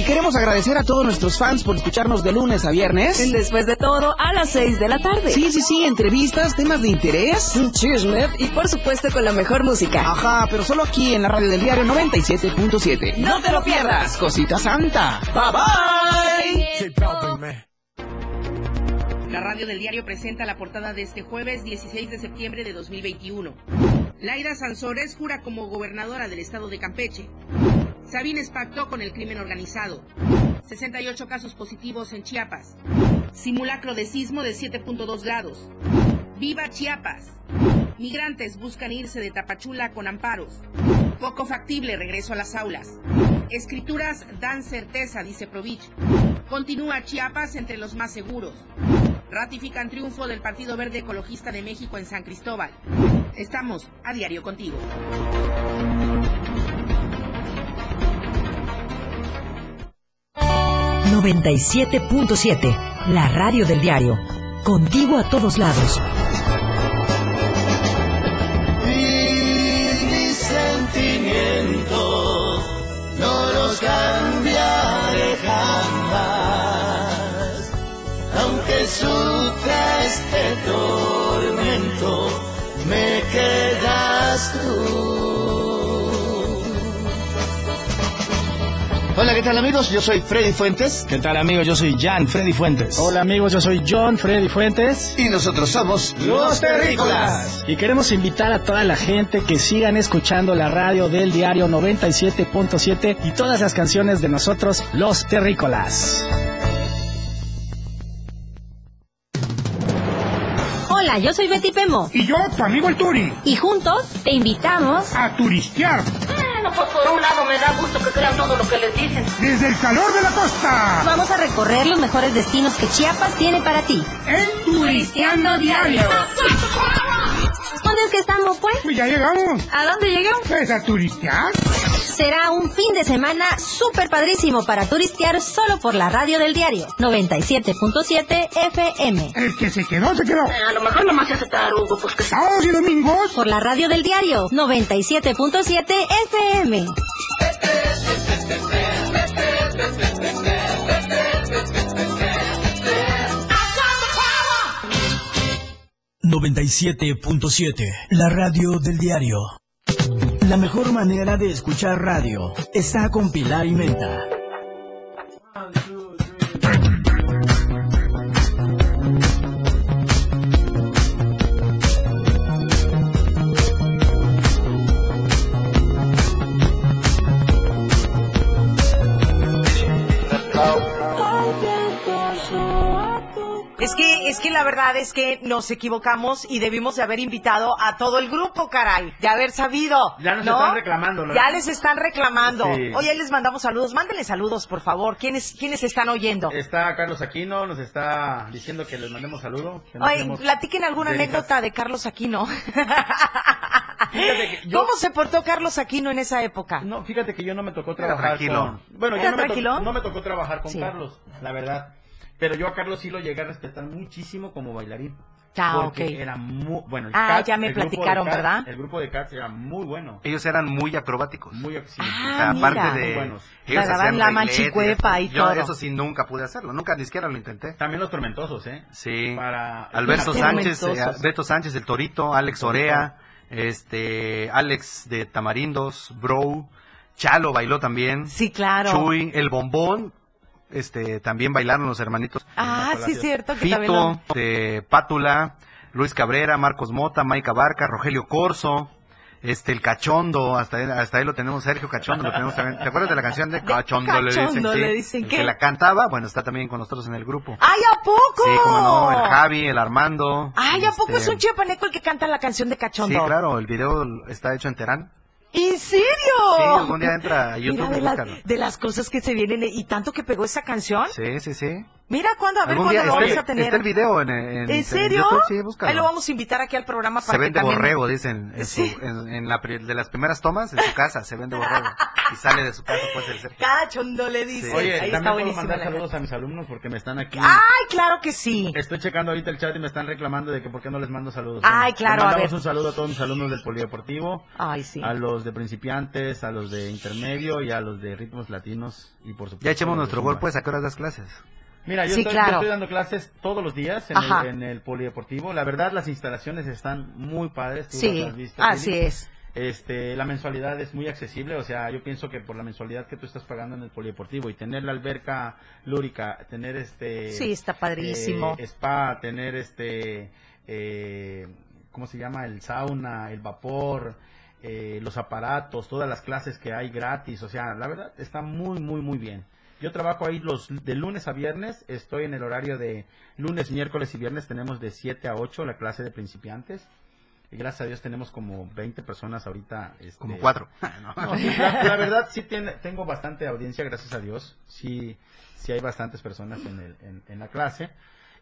Y queremos agradecer a todos nuestros fans por escucharnos de lunes a viernes. Después de todo, a las 6 de la tarde. Sí, sí, sí, entrevistas, temas de interés. Un chisme y por supuesto con la mejor música. Ajá, pero solo aquí en la radio del diario 97.7. ¡No te lo pierdas! Cosita santa. Bye bye. La radio del diario presenta la portada de este jueves 16 de septiembre de 2021. Laida Sansores jura como gobernadora del estado de Campeche. Sabines pactó con el crimen organizado. 68 casos positivos en Chiapas. Simulacro de sismo de 7.2 grados. Viva Chiapas. Migrantes buscan irse de Tapachula con amparos. Poco factible regreso a las aulas. Escrituras dan certeza, dice Provich. Continúa Chiapas entre los más seguros. Ratifican triunfo del Partido Verde Ecologista de México en San Cristóbal. Estamos a diario contigo. ...97.7... La radio del diario. Contigo a todos lados. Y mis sentimientos no los cambiaré jamás. Aunque sufra este tormento, me quedas tú. Hola, ¿qué tal amigos? Yo soy Freddy Fuentes. ¿Qué tal amigos? Yo soy Jan Freddy Fuentes. Hola amigos, yo soy John Freddy Fuentes. Y nosotros somos Los Terrícolas. Y queremos invitar a toda la gente que sigan escuchando la radio del diario 97.7 y todas las canciones de nosotros, Los Terrícolas. Hola, yo soy Betty Pemo. Y yo, tu amigo el Turi. Y juntos te invitamos a turistear. Bueno, pues por un lado me da gusto que crean todo lo que les dicen. Desde el calor de la costa. Vamos a recorrer los mejores destinos que Chiapas tiene para ti. En Turisteando Diario. ¿Dónde es que estamos, pues? Pues ya llegamos. ¿A dónde llegamos? Pues a turistear. Será un fin de semana súper padrísimo para turistear solo por la radio del diario 97.7 FM. El que se quedó, se quedó. Eh, a lo mejor nomás se hace tarugo, pues que... Sábados y domingos. Por la radio del diario 97.7 FM. 97.7, la radio del diario. La mejor manera de escuchar radio está con Pilar y Menta. La verdad es que nos equivocamos y debimos de haber invitado a todo el grupo, caray, de haber sabido. Ya nos ¿no? están reclamando, ¿no? Ya les están reclamando. Sí. Oye, ahí les mandamos saludos. Mándenle saludos, por favor. ¿Quiénes, quiénes están oyendo? Está Carlos Aquino, nos está diciendo que les mandemos saludo. que no Ay, tenemos platiquen alguna anécdota de Carlos Aquino. Fíjate que yo- ¿Cómo se portó Carlos Aquino en esa época? No, fíjate que yo no me tocó Era trabajar tranquilo. con... Bueno, ¿Era yo no me, tranquilo? tocó, no me tocó trabajar con Sí. Carlos, la verdad. Pero yo a Carlos sí lo llegué a respetar muchísimo como bailarín. Ah, porque ok. era muy... Bueno, el Ah, Cats, ya me el grupo de platicaron, Cats- ¿verdad? El grupo de Cats era muy bueno. Ellos eran muy acrobáticos. Muy o Ah, sea, aparte de. Muy buenos. ellos hacían la manchicuepa y yo todo. Eso sí, nunca pude hacerlo. Nunca ni siquiera lo intenté. También los tormentosos, ¿eh? Sí. Para... Alberto Sánchez, eh. Alberto Sánchez, el Torito, Alex Orea, este, Alex de Tamarindos, Bro, Chalo bailó también. Sí, claro. Chuy, el bombón, este, también bailaron los hermanitos. Ah, sí, cierto. Que también Fito, lo- este, Pátula, Luis Cabrera, Marcos Mota, Maica Barca, Rogelio Corso, este, el Cachondo, hasta él, hasta ahí lo tenemos, Sergio Cachondo, lo tenemos también. ¿Te acuerdas de la canción de Cachondo? le dicen, sí, que la cantaba, bueno, está también con nosotros en el grupo. ¡Ay, a poco! Sí, como no, el Javi, el Armando. ¡Ay, a poco este, es un chiapaneco el que canta la canción de Sí, Cachondo! claro, el video está hecho en Terán. ¿En serio? Sí, algún día entra a Mira, YouTube de, y las- búscalo. de las cosas que se vienen y tanto que pegó esa canción. Sí, sí, sí. Mira cuándo, a ver cuándo lo vamos a tener. está el video en, en, ¿En serio? YouTube, sí. Ahí lo vamos a invitar aquí al programa para Se que vende también... borrego, dicen, en, su- en- en la de las primeras tomas, en su casa, se vende borrego. Y sale de su casa, pues, el Sergio. Cachondo le dice. Oye, Ahí también está puedo mandar saludos a mis alumnos porque me están aquí. ¡Ay, claro que sí! Estoy checando ahorita el chat y me están reclamando de que por qué no les mando saludos. Ay, claro, Le a mandamos ver. un saludo a todos mis alumnos del Polideportivo, Ay, sí. a los de principiantes, a los de intermedio y a los de ritmos latinos y por supuesto. Ya echemos a nuestro gol, pues, ¿a qué horas das clases? Mira, yo, Sí, estoy, claro. yo estoy dando clases todos los días en el, en el polideportivo. La verdad, las instalaciones están muy padres. tú Sí, las así Lili. es. Este, la mensualidad es muy accesible, o sea, yo pienso que por la mensualidad que tú estás pagando en el polideportivo y tener la alberca lúrica, tener este Sí, está padrísimo. eh, spa, tener este eh, ¿cómo se llama? el sauna, el vapor, eh, los aparatos, todas las clases que hay gratis, o sea, la verdad está muy muy muy bien. Yo trabajo ahí los de lunes a viernes, estoy en el horario de lunes, miércoles y viernes tenemos de 7 a 8 la clase de principiantes. Y gracias a Dios tenemos como 20 personas ahorita. este, Como cuatro. <laughs> no, la, la verdad sí tiene- tengo bastante audiencia, gracias a Dios. Sí, sí hay bastantes personas en, el, en, en la clase.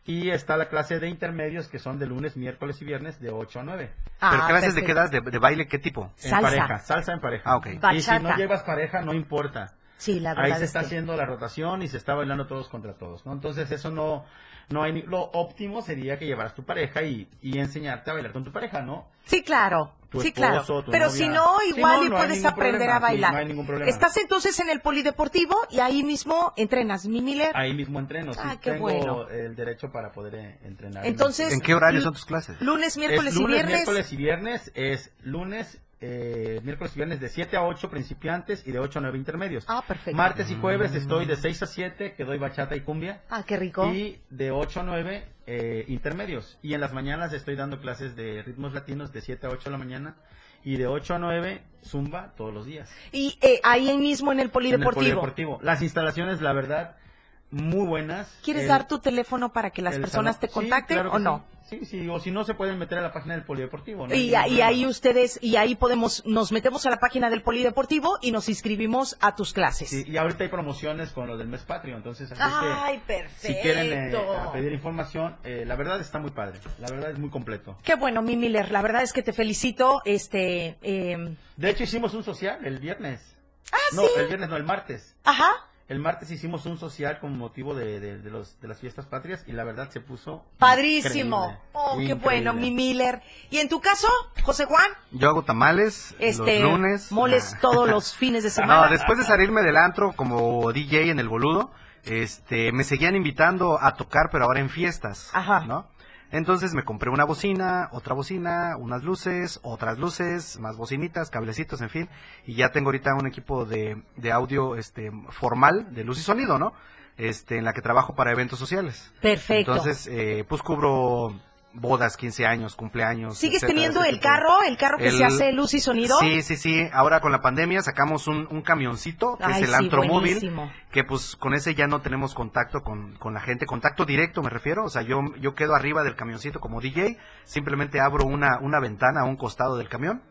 Y está la clase de intermedios que son de lunes, miércoles y viernes de 8 a 9. ¿Pero clases de qué das? ¿De, de baile qué tipo? En pareja, salsa en pareja. Ah, ok. Y si no llevas pareja, no importa. Sí, la Ahí verdad se es está que- haciendo la rotación y se está bailando todos contra todos, ¿no? Entonces eso no, no hay, ni- lo óptimo sería que llevaras tu pareja y, y enseñarte a bailar con tu pareja, ¿no? Sí, claro. Tu sí, esposo, claro. tu Pero novia. si no, Sí, igual no, y puedes aprender problema, a sí, bailar. no hay ningún problema. Estás entonces en el polideportivo y ahí mismo entrenas, mi Miller. Ahí mismo entreno, sí, Ah, qué tengo bueno. el derecho para poder eh, entrenar. Entonces, ¿En qué horario son tus clases? Lunes, miércoles Es y lunes, viernes. miércoles y viernes es lunes, eh, miércoles y viernes de 7 a 8 principiantes y de 8 a 9 intermedios. Ah, perfecto. Martes y jueves estoy de 6 a 7 que doy bachata y cumbia. Ah, qué rico. Y de 8 a 9 eh, intermedios. Y en las mañanas estoy dando clases de ritmos latinos de 7 a 8 de la mañana. Y de 8 a 9 zumba todos los días. Y eh, ahí mismo en el En el polideportivo. polideportivo. Las instalaciones, la verdad, muy buenas. ¿Quieres El- dar tu teléfono para que las personas salón- te sí, contacten claro o no? Sí, sí, sí, o si no se pueden meter a la página del polideportivo. ¿no? Y, ahí ustedes, y ahí podemos, nos metemos a la página del polideportivo y nos inscribimos a tus clases. Sí, y ahorita hay promociones con lo del mes patrio, entonces así Ay, que perfecto. si quieren eh, pedir información, eh, la verdad está muy padre, la verdad es muy completo. Qué bueno, mi Miller. La verdad es que te felicito. Este, eh, De hecho hicimos un social el viernes. Ah, no, sí. el viernes no, el martes. ajá. El martes hicimos un social con motivo de, de- de los, de las fiestas patrias y la verdad se puso Padrísimo. increíble, Oh, qué increíble. bueno, mi Miller. ¿Y en tu caso, José Juan? Yo hago tamales Este, los lunes. moles Ah. todos los <laughs> fines de semana. No, después de salirme del antro como DJ en el boludo, este, me seguían invitando a tocar, pero ahora en fiestas, Ajá. ¿no? Entonces me compré una bocina, otra bocina, unas luces, otras luces, más bocinitas, cablecitos, en fin, y ya tengo ahorita un equipo de, de audio, este, formal, de luz y sonido, ¿no? Este, en la que trabajo para eventos sociales. Perfecto. Entonces, eh, pues cubro bodas, 15 años, cumpleaños. ¿Sigues etcétera, teniendo el tipo carro, el carro que se hace luz y sonido? Sí, sí, sí. Ahora con la pandemia sacamos un, un camioncito, que Ay, es el sí, Antromóvil, que pues con ese ya no tenemos contacto con, con la gente, contacto directo me refiero, o sea, yo, yo quedo arriba del camioncito como DJ, simplemente abro una, una ventana a un costado del camión,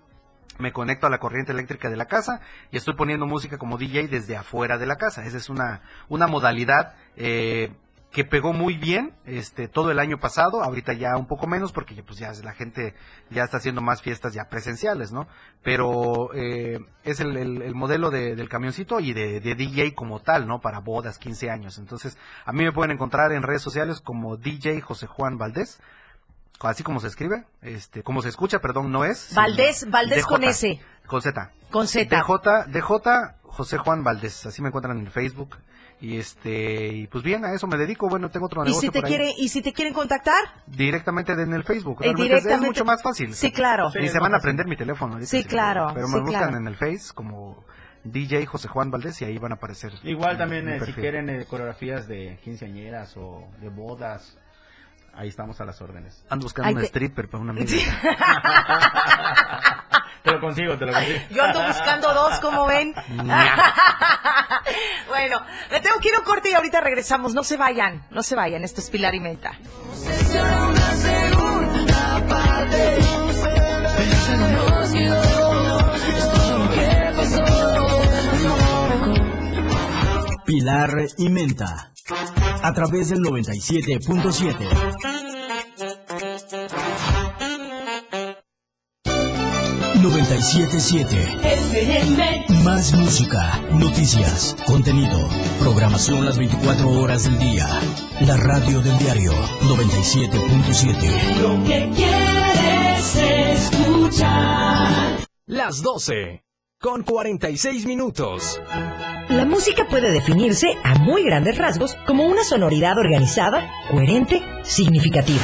me conecto a la corriente eléctrica de la casa y estoy poniendo música como DJ desde afuera de la casa. Esa es una, una modalidad eh, que pegó muy bien este todo el año pasado, ahorita ya un poco menos porque ya, pues ya la gente ya está haciendo más fiestas ya presenciales, ¿no? Pero eh, es el, el- el modelo de- del camioncito y de, de DJ como tal, ¿no? Para bodas, 15 años. Entonces, a mí me pueden encontrar en redes sociales como DJ José Juan Valdés, así como se escribe, este, como se escucha, perdón, no es. Valdés, Valdés con S. Con Z. Con Z. DJ, DJ José Juan Valdés, así me encuentran en Facebook. Y este, y pues bien, a eso me dedico. Bueno, tengo otro ¿Y negocio si te y si te quieren contactar? Directamente en el Facebook. Eh, Realmente es- mucho más fácil. Sí, claro. Ni Sí, se van a aprender mi teléfono. Sí, claro, Pero sí, me buscan claro. en el Face como DJ José Juan Valdés y ahí van a aparecer. Igual también eh, si quieren eh, coreografías de quinceañeras o de bodas, ahí estamos a las órdenes. Ando buscando Ay, un te- stripper para una amiga. <laughs> Te lo consigo, te lo consigo. Yo ando buscando dos, como ven. <laughs> bueno, me tengo que ir a un corte y ahorita regresamos. No se vayan, no se vayan. Esto es Pilar y Menta. Pilar y Menta. A través del 97.7. ...97.7... Más música, noticias, contenido, programación las 24 horas del día. La radio del diario 97.7. Lo que quieres escuchar. Las 12. Con 46 minutos. La música puede definirse a muy grandes rasgos como una sonoridad organizada, coherente, significativa.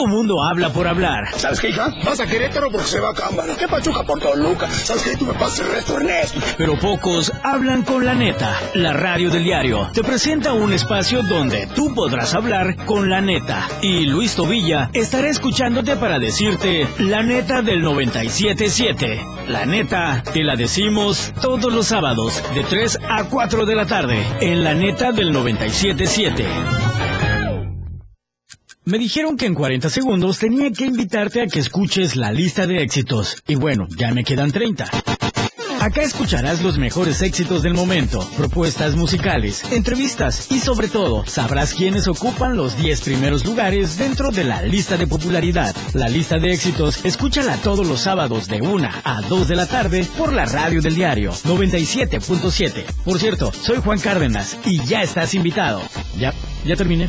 Todo mundo habla por hablar. ¿Sabes qué, hija? Vas a Querétaro porque se va a cámara. ¿Qué pachuca por Toluca? ¿Sabes qué? Tú me pasas el resto, Ernesto. Pero pocos hablan con la neta. La radio del diario te presenta un espacio donde tú podrás hablar con la neta. Y Luis Tobilla estará escuchándote para decirte la neta del 97.7. La neta te la decimos todos los sábados de 3 a 4 de la tarde en la neta del 97.7. Me dijeron que en 40 segundos tenía que invitarte a que escuches la lista de éxitos. Y bueno, ya me quedan 30. Acá escucharás los mejores éxitos del momento, propuestas musicales, entrevistas y sobre todo sabrás quiénes ocupan los 10 primeros lugares dentro de la lista de popularidad. La lista de éxitos, escúchala todos los sábados de 1 a 2 de la tarde por la radio del diario 97.7. Por cierto, soy Juan Cárdenas y ya estás invitado. Ya, ya terminé.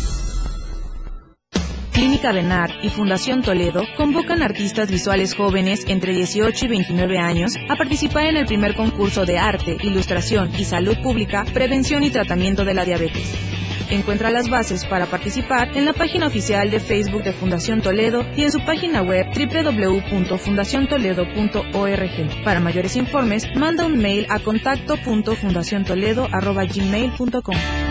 Clínica Benar y Fundación Toledo convocan artistas visuales jóvenes entre 18 y 29 años a participar en el primer concurso de arte, ilustración y salud pública, prevención y tratamiento de la diabetes. Encuentra las bases para participar en la página oficial de Facebook de Fundación Toledo y en su página web www.fundaciontoledo.org. Para mayores informes, manda un mail a contacto.fundaciontoledo.gmail.com.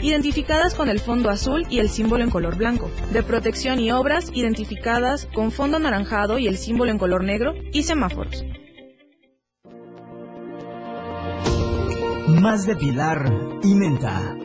Identificadas con el fondo azul y el símbolo en color blanco. De protección y obras, identificadas con fondo anaranjado y el símbolo en color negro. Y semáforos. Más de Pilar y Menta.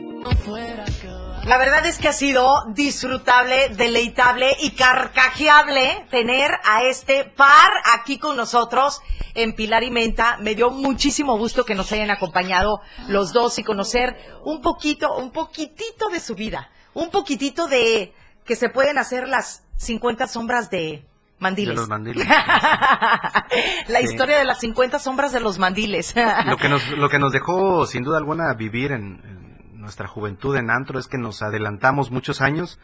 La verdad es que ha sido disfrutable, deleitable y carcajeable tener a este par aquí con nosotros en Pilar y Menta. Me dio muchísimo gusto que nos hayan acompañado los dos y conocer un poquito, un poquitito de su vida. Un poquitito de que se pueden hacer las 50 sombras de mandiles. De los mandiles. <laughs> La Sí. historia de las 50 sombras de los mandiles. lo que nos lo que nos dejó sin duda alguna vivir en, en nuestra juventud en antro es que nos adelantamos muchos años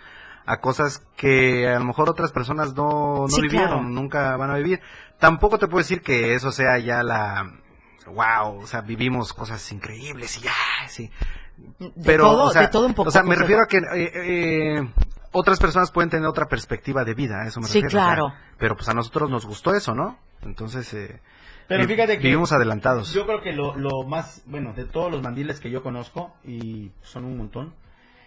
a cosas que a lo mejor otras personas no, no Sí, vivieron, claro. nunca van a vivir. Tampoco te puedo decir que eso sea ya la wow, o sea, vivimos cosas increíbles y ya, sí. Pero, todo- o sea, de todo un poco, o sea, me refiero a que eh, eh, otras personas pueden tener otra perspectiva de vida, a eso me Sí, refiero. o sea, claro. pero pues a nosotros nos gustó eso, ¿no? Entonces, eh, Pero vi- fíjate que vivimos adelantados. Yo creo que lo, lo más, bueno, de todos los mandiles que yo conozco, y son un montón,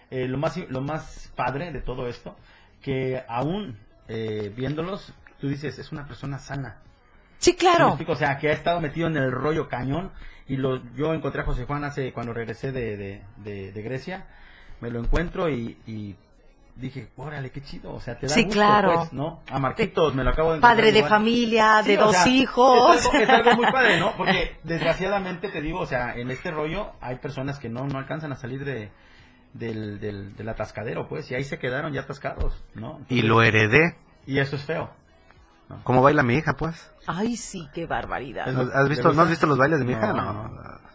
eh, lo, más, lo más padre de todo esto, que aún eh, viéndolos, tú dices, es una persona sana. Sí, ¿Sí me claro. O sea, que ha estado metido en el rollo cañón. Y lo, yo encontré a José Juan hace cuando regresé de, de, de- de Grecia. Me lo encuentro y, y dije, órale, qué chido. O sea, te da Sí, gusto, claro. pues, ¿no? A Marquitos me lo acabo de encontrar Padre de igual. familia, Sí, de dos sea, hijos. Es algo, es algo muy padre, ¿no? Porque <laughs> desgraciadamente te digo, o sea, en este rollo hay personas que no, no alcanzan a salir de, del, del, del atascadero, pues, y ahí se quedaron ya atascados, ¿no? Y lo heredé. Y eso es feo. ¿Cómo baila mi hija, pues? Ay, sí, qué barbaridad. ¿Has visto, ¿No has visto los bailes de mi hija? No, No,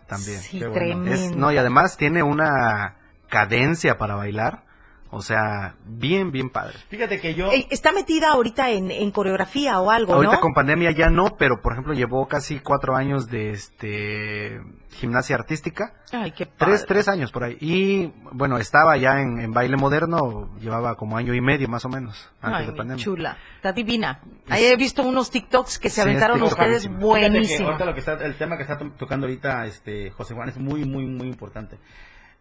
también. Sí, bueno. tremendo. Es- no, y además tiene una cadencia para bailar. O sea, bien, bien padre. Fíjate que yo... Eh, Está metida ahorita en, en coreografía o algo, Ahorita ¿no? con pandemia ya no, pero por ejemplo llevó casi cuatro años de este gimnasia artística. Ay, qué padre. Tres, tres años por ahí. Y bueno, estaba ya en, en baile moderno, llevaba como año y medio más o menos antes Ay, de mi pandemia. chula. Está divina. Ahí he visto unos TikToks que se Sí, aventaron es ustedes TikTokerísimo. Fíjate que buenísimo. ahorita lo que está, el tema que está to- tocando ahorita este José Juan es muy, muy, muy importante.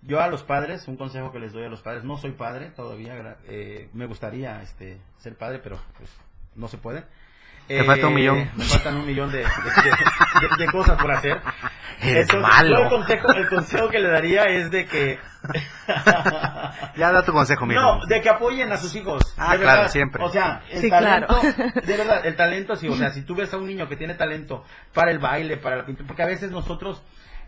Yo a los padres, un consejo que les doy a los padres, no soy padre todavía, eh, me gustaría este ser padre, pero pues no se puede. Te falta un millón. Me faltan un millón de, de- de- de- de cosas por hacer. <laughs> Eres Entonces, malo. el consejo, el consejo que le daría es de que <laughs> Ya da tu consejo, mijo. no, de que apoyen a sus hijos. Ah, de claro, verdad. siempre. O sea, el Sí, talento, claro. <laughs> de verdad, el talento, sí, o sea, si tú ves a un niño que tiene talento para el baile, para la pintura, porque a veces nosotros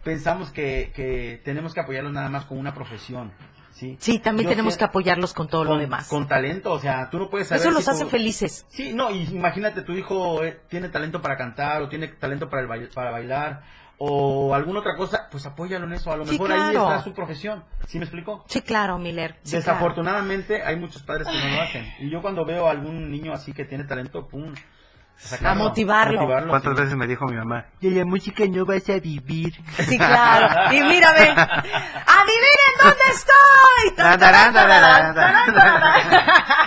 pensamos que, que tenemos que apoyarlos nada más con una profesión, ¿sí? Sí, también Yo tenemos que apoyarlos con todo lo demás. con talento, o sea, tú no puedes saber Eso si los tu- hace felices. Sí, no, y imagínate, tu hijo eh, tiene talento para cantar o tiene talento para, el bail- para bailar o alguna otra cosa, pues apóyalo en eso, a lo Sí, mejor ahí está su profesión, ¿sí me explico? Sí, claro, Miller. Sí, claro. Desafortunadamente hay muchos padres que no lo hacen. Y yo cuando veo a algún niño así que tiene talento, pum, sacarlo, A motivarlo. ¿Cuántas veces me dijo mi mamá? Y la música no vas a vivir. Sí, claro. Y mírame. ¡Adivinen dónde estoy!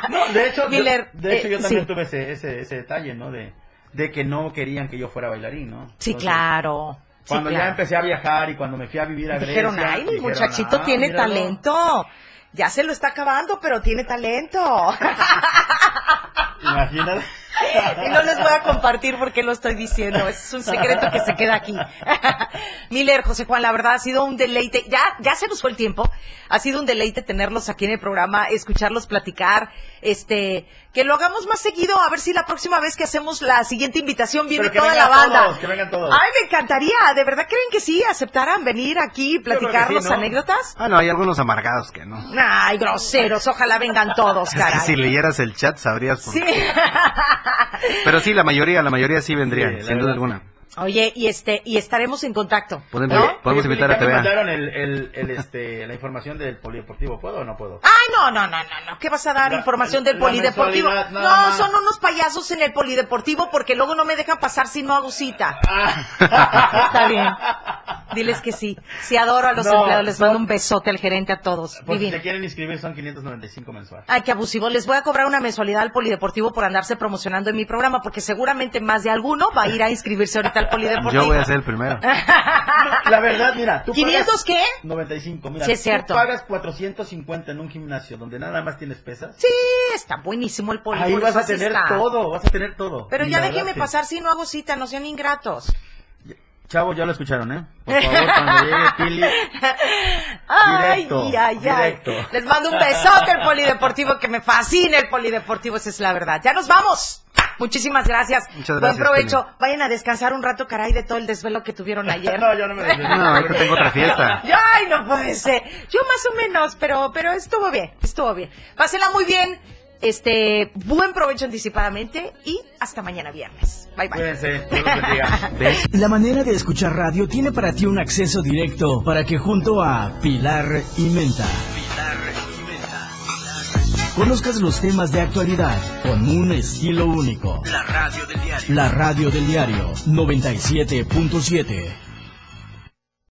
No, de hecho, yo- de hecho eh, yo también sí. tuve ese, ese, ese detalle, ¿no? De, de que no querían que yo fuera bailarín, ¿no? Sí, claro. Sí, Cuando ya empecé a viajar y cuando me fui a vivir a Grecia. Dijeron, ay, mi dijeron, muchachito "Ah, tiene míralo". talento. Ya se lo está acabando, pero tiene talento. <laughs> Imagínate. Y no les voy a compartir por qué lo estoy diciendo. Ese es un secreto que se queda aquí. <laughs> Miller, José Juan, la verdad ha sido un deleite. Ya, ya se nos fue el tiempo. Ha sido un deleite tenerlos aquí en el programa, escucharlos platicar. Este, que lo hagamos más seguido, a ver si la próxima vez que hacemos la siguiente invitación viene toda la vengan banda. todos, que vengan todos. Ay, me encantaría. ¿De verdad creen que sí aceptaran venir aquí y platicar sí, las ¿no? anécdotas? Ah, no, hay algunos amargados que no. Ay, groseros. Ojalá vengan todos, Es que caray. si leyeras el chat sabrías por Sí. <laughs> Pero sí, la mayoría, la mayoría sí la sin duda verdad. alguna. Oye, y este, y estaremos en contacto. Podemos, ¿no? podemos invitar a TVA. mandaron el, el, el, este, la información del polideportivo. ¿Puedo o no puedo? Ay, no, no, no, no, no. ¿Qué vas a dar La- información del polideportivo? No, más. son unos payasos en el polideportivo porque luego no me dejan pasar si no hago cita. Ah. Está bien. Diles que sí. Sí adoro a los No, empleados. Les son- mando un besote al gerente a todos. Por si se quieren inscribir son 595 mensual. Ay, qué abusivo. Les voy a cobrar una mensualidad al polideportivo por andarse promocionando en mi programa porque seguramente más de alguno va a ir a inscribirse ahorita al polideportivo. Yo voy a ser el primero. <laughs> La verdad, mira, tú ¿500 pagas qué? 95, mira, Sí, es tú cierto. pagas 450 en un gimnasio donde nada más tienes pesas. Sí, está buenísimo el poli. Ahí vas a tener está. todo, vas a tener todo. Pero Y ya sí. pasar si no hago cita, no sean ingratos. Chavos, ya lo escucharon, ¿eh? Por favor, cuando llegue Pili, <laughs> Ay, Directo, ay, ay. directo. Les mando un besote al polideportivo, que me fascina el polideportivo, esa es la verdad. Ya nos vamos. Muchísimas gracias. Muchas Buen gracias, provecho. Vayan a descansar un rato, caray, de todo el desvelo que tuvieron <laughs> ayer. No, yo no me desvelo. No, ahorita tengo otra fiesta. <laughs> Ay, no puede ser. Yo más o menos, pero, pero estuvo bien, estuvo bien. Pásenla muy bien. Este, buen provecho anticipadamente y hasta mañana viernes. Bye bye. Cuídense. <laughs> La manera de escuchar radio tiene para ti un acceso directo para que junto a Pilar y Menta Conozcas los temas de actualidad con un estilo único. La radio del diario. La radio del diario 97.7.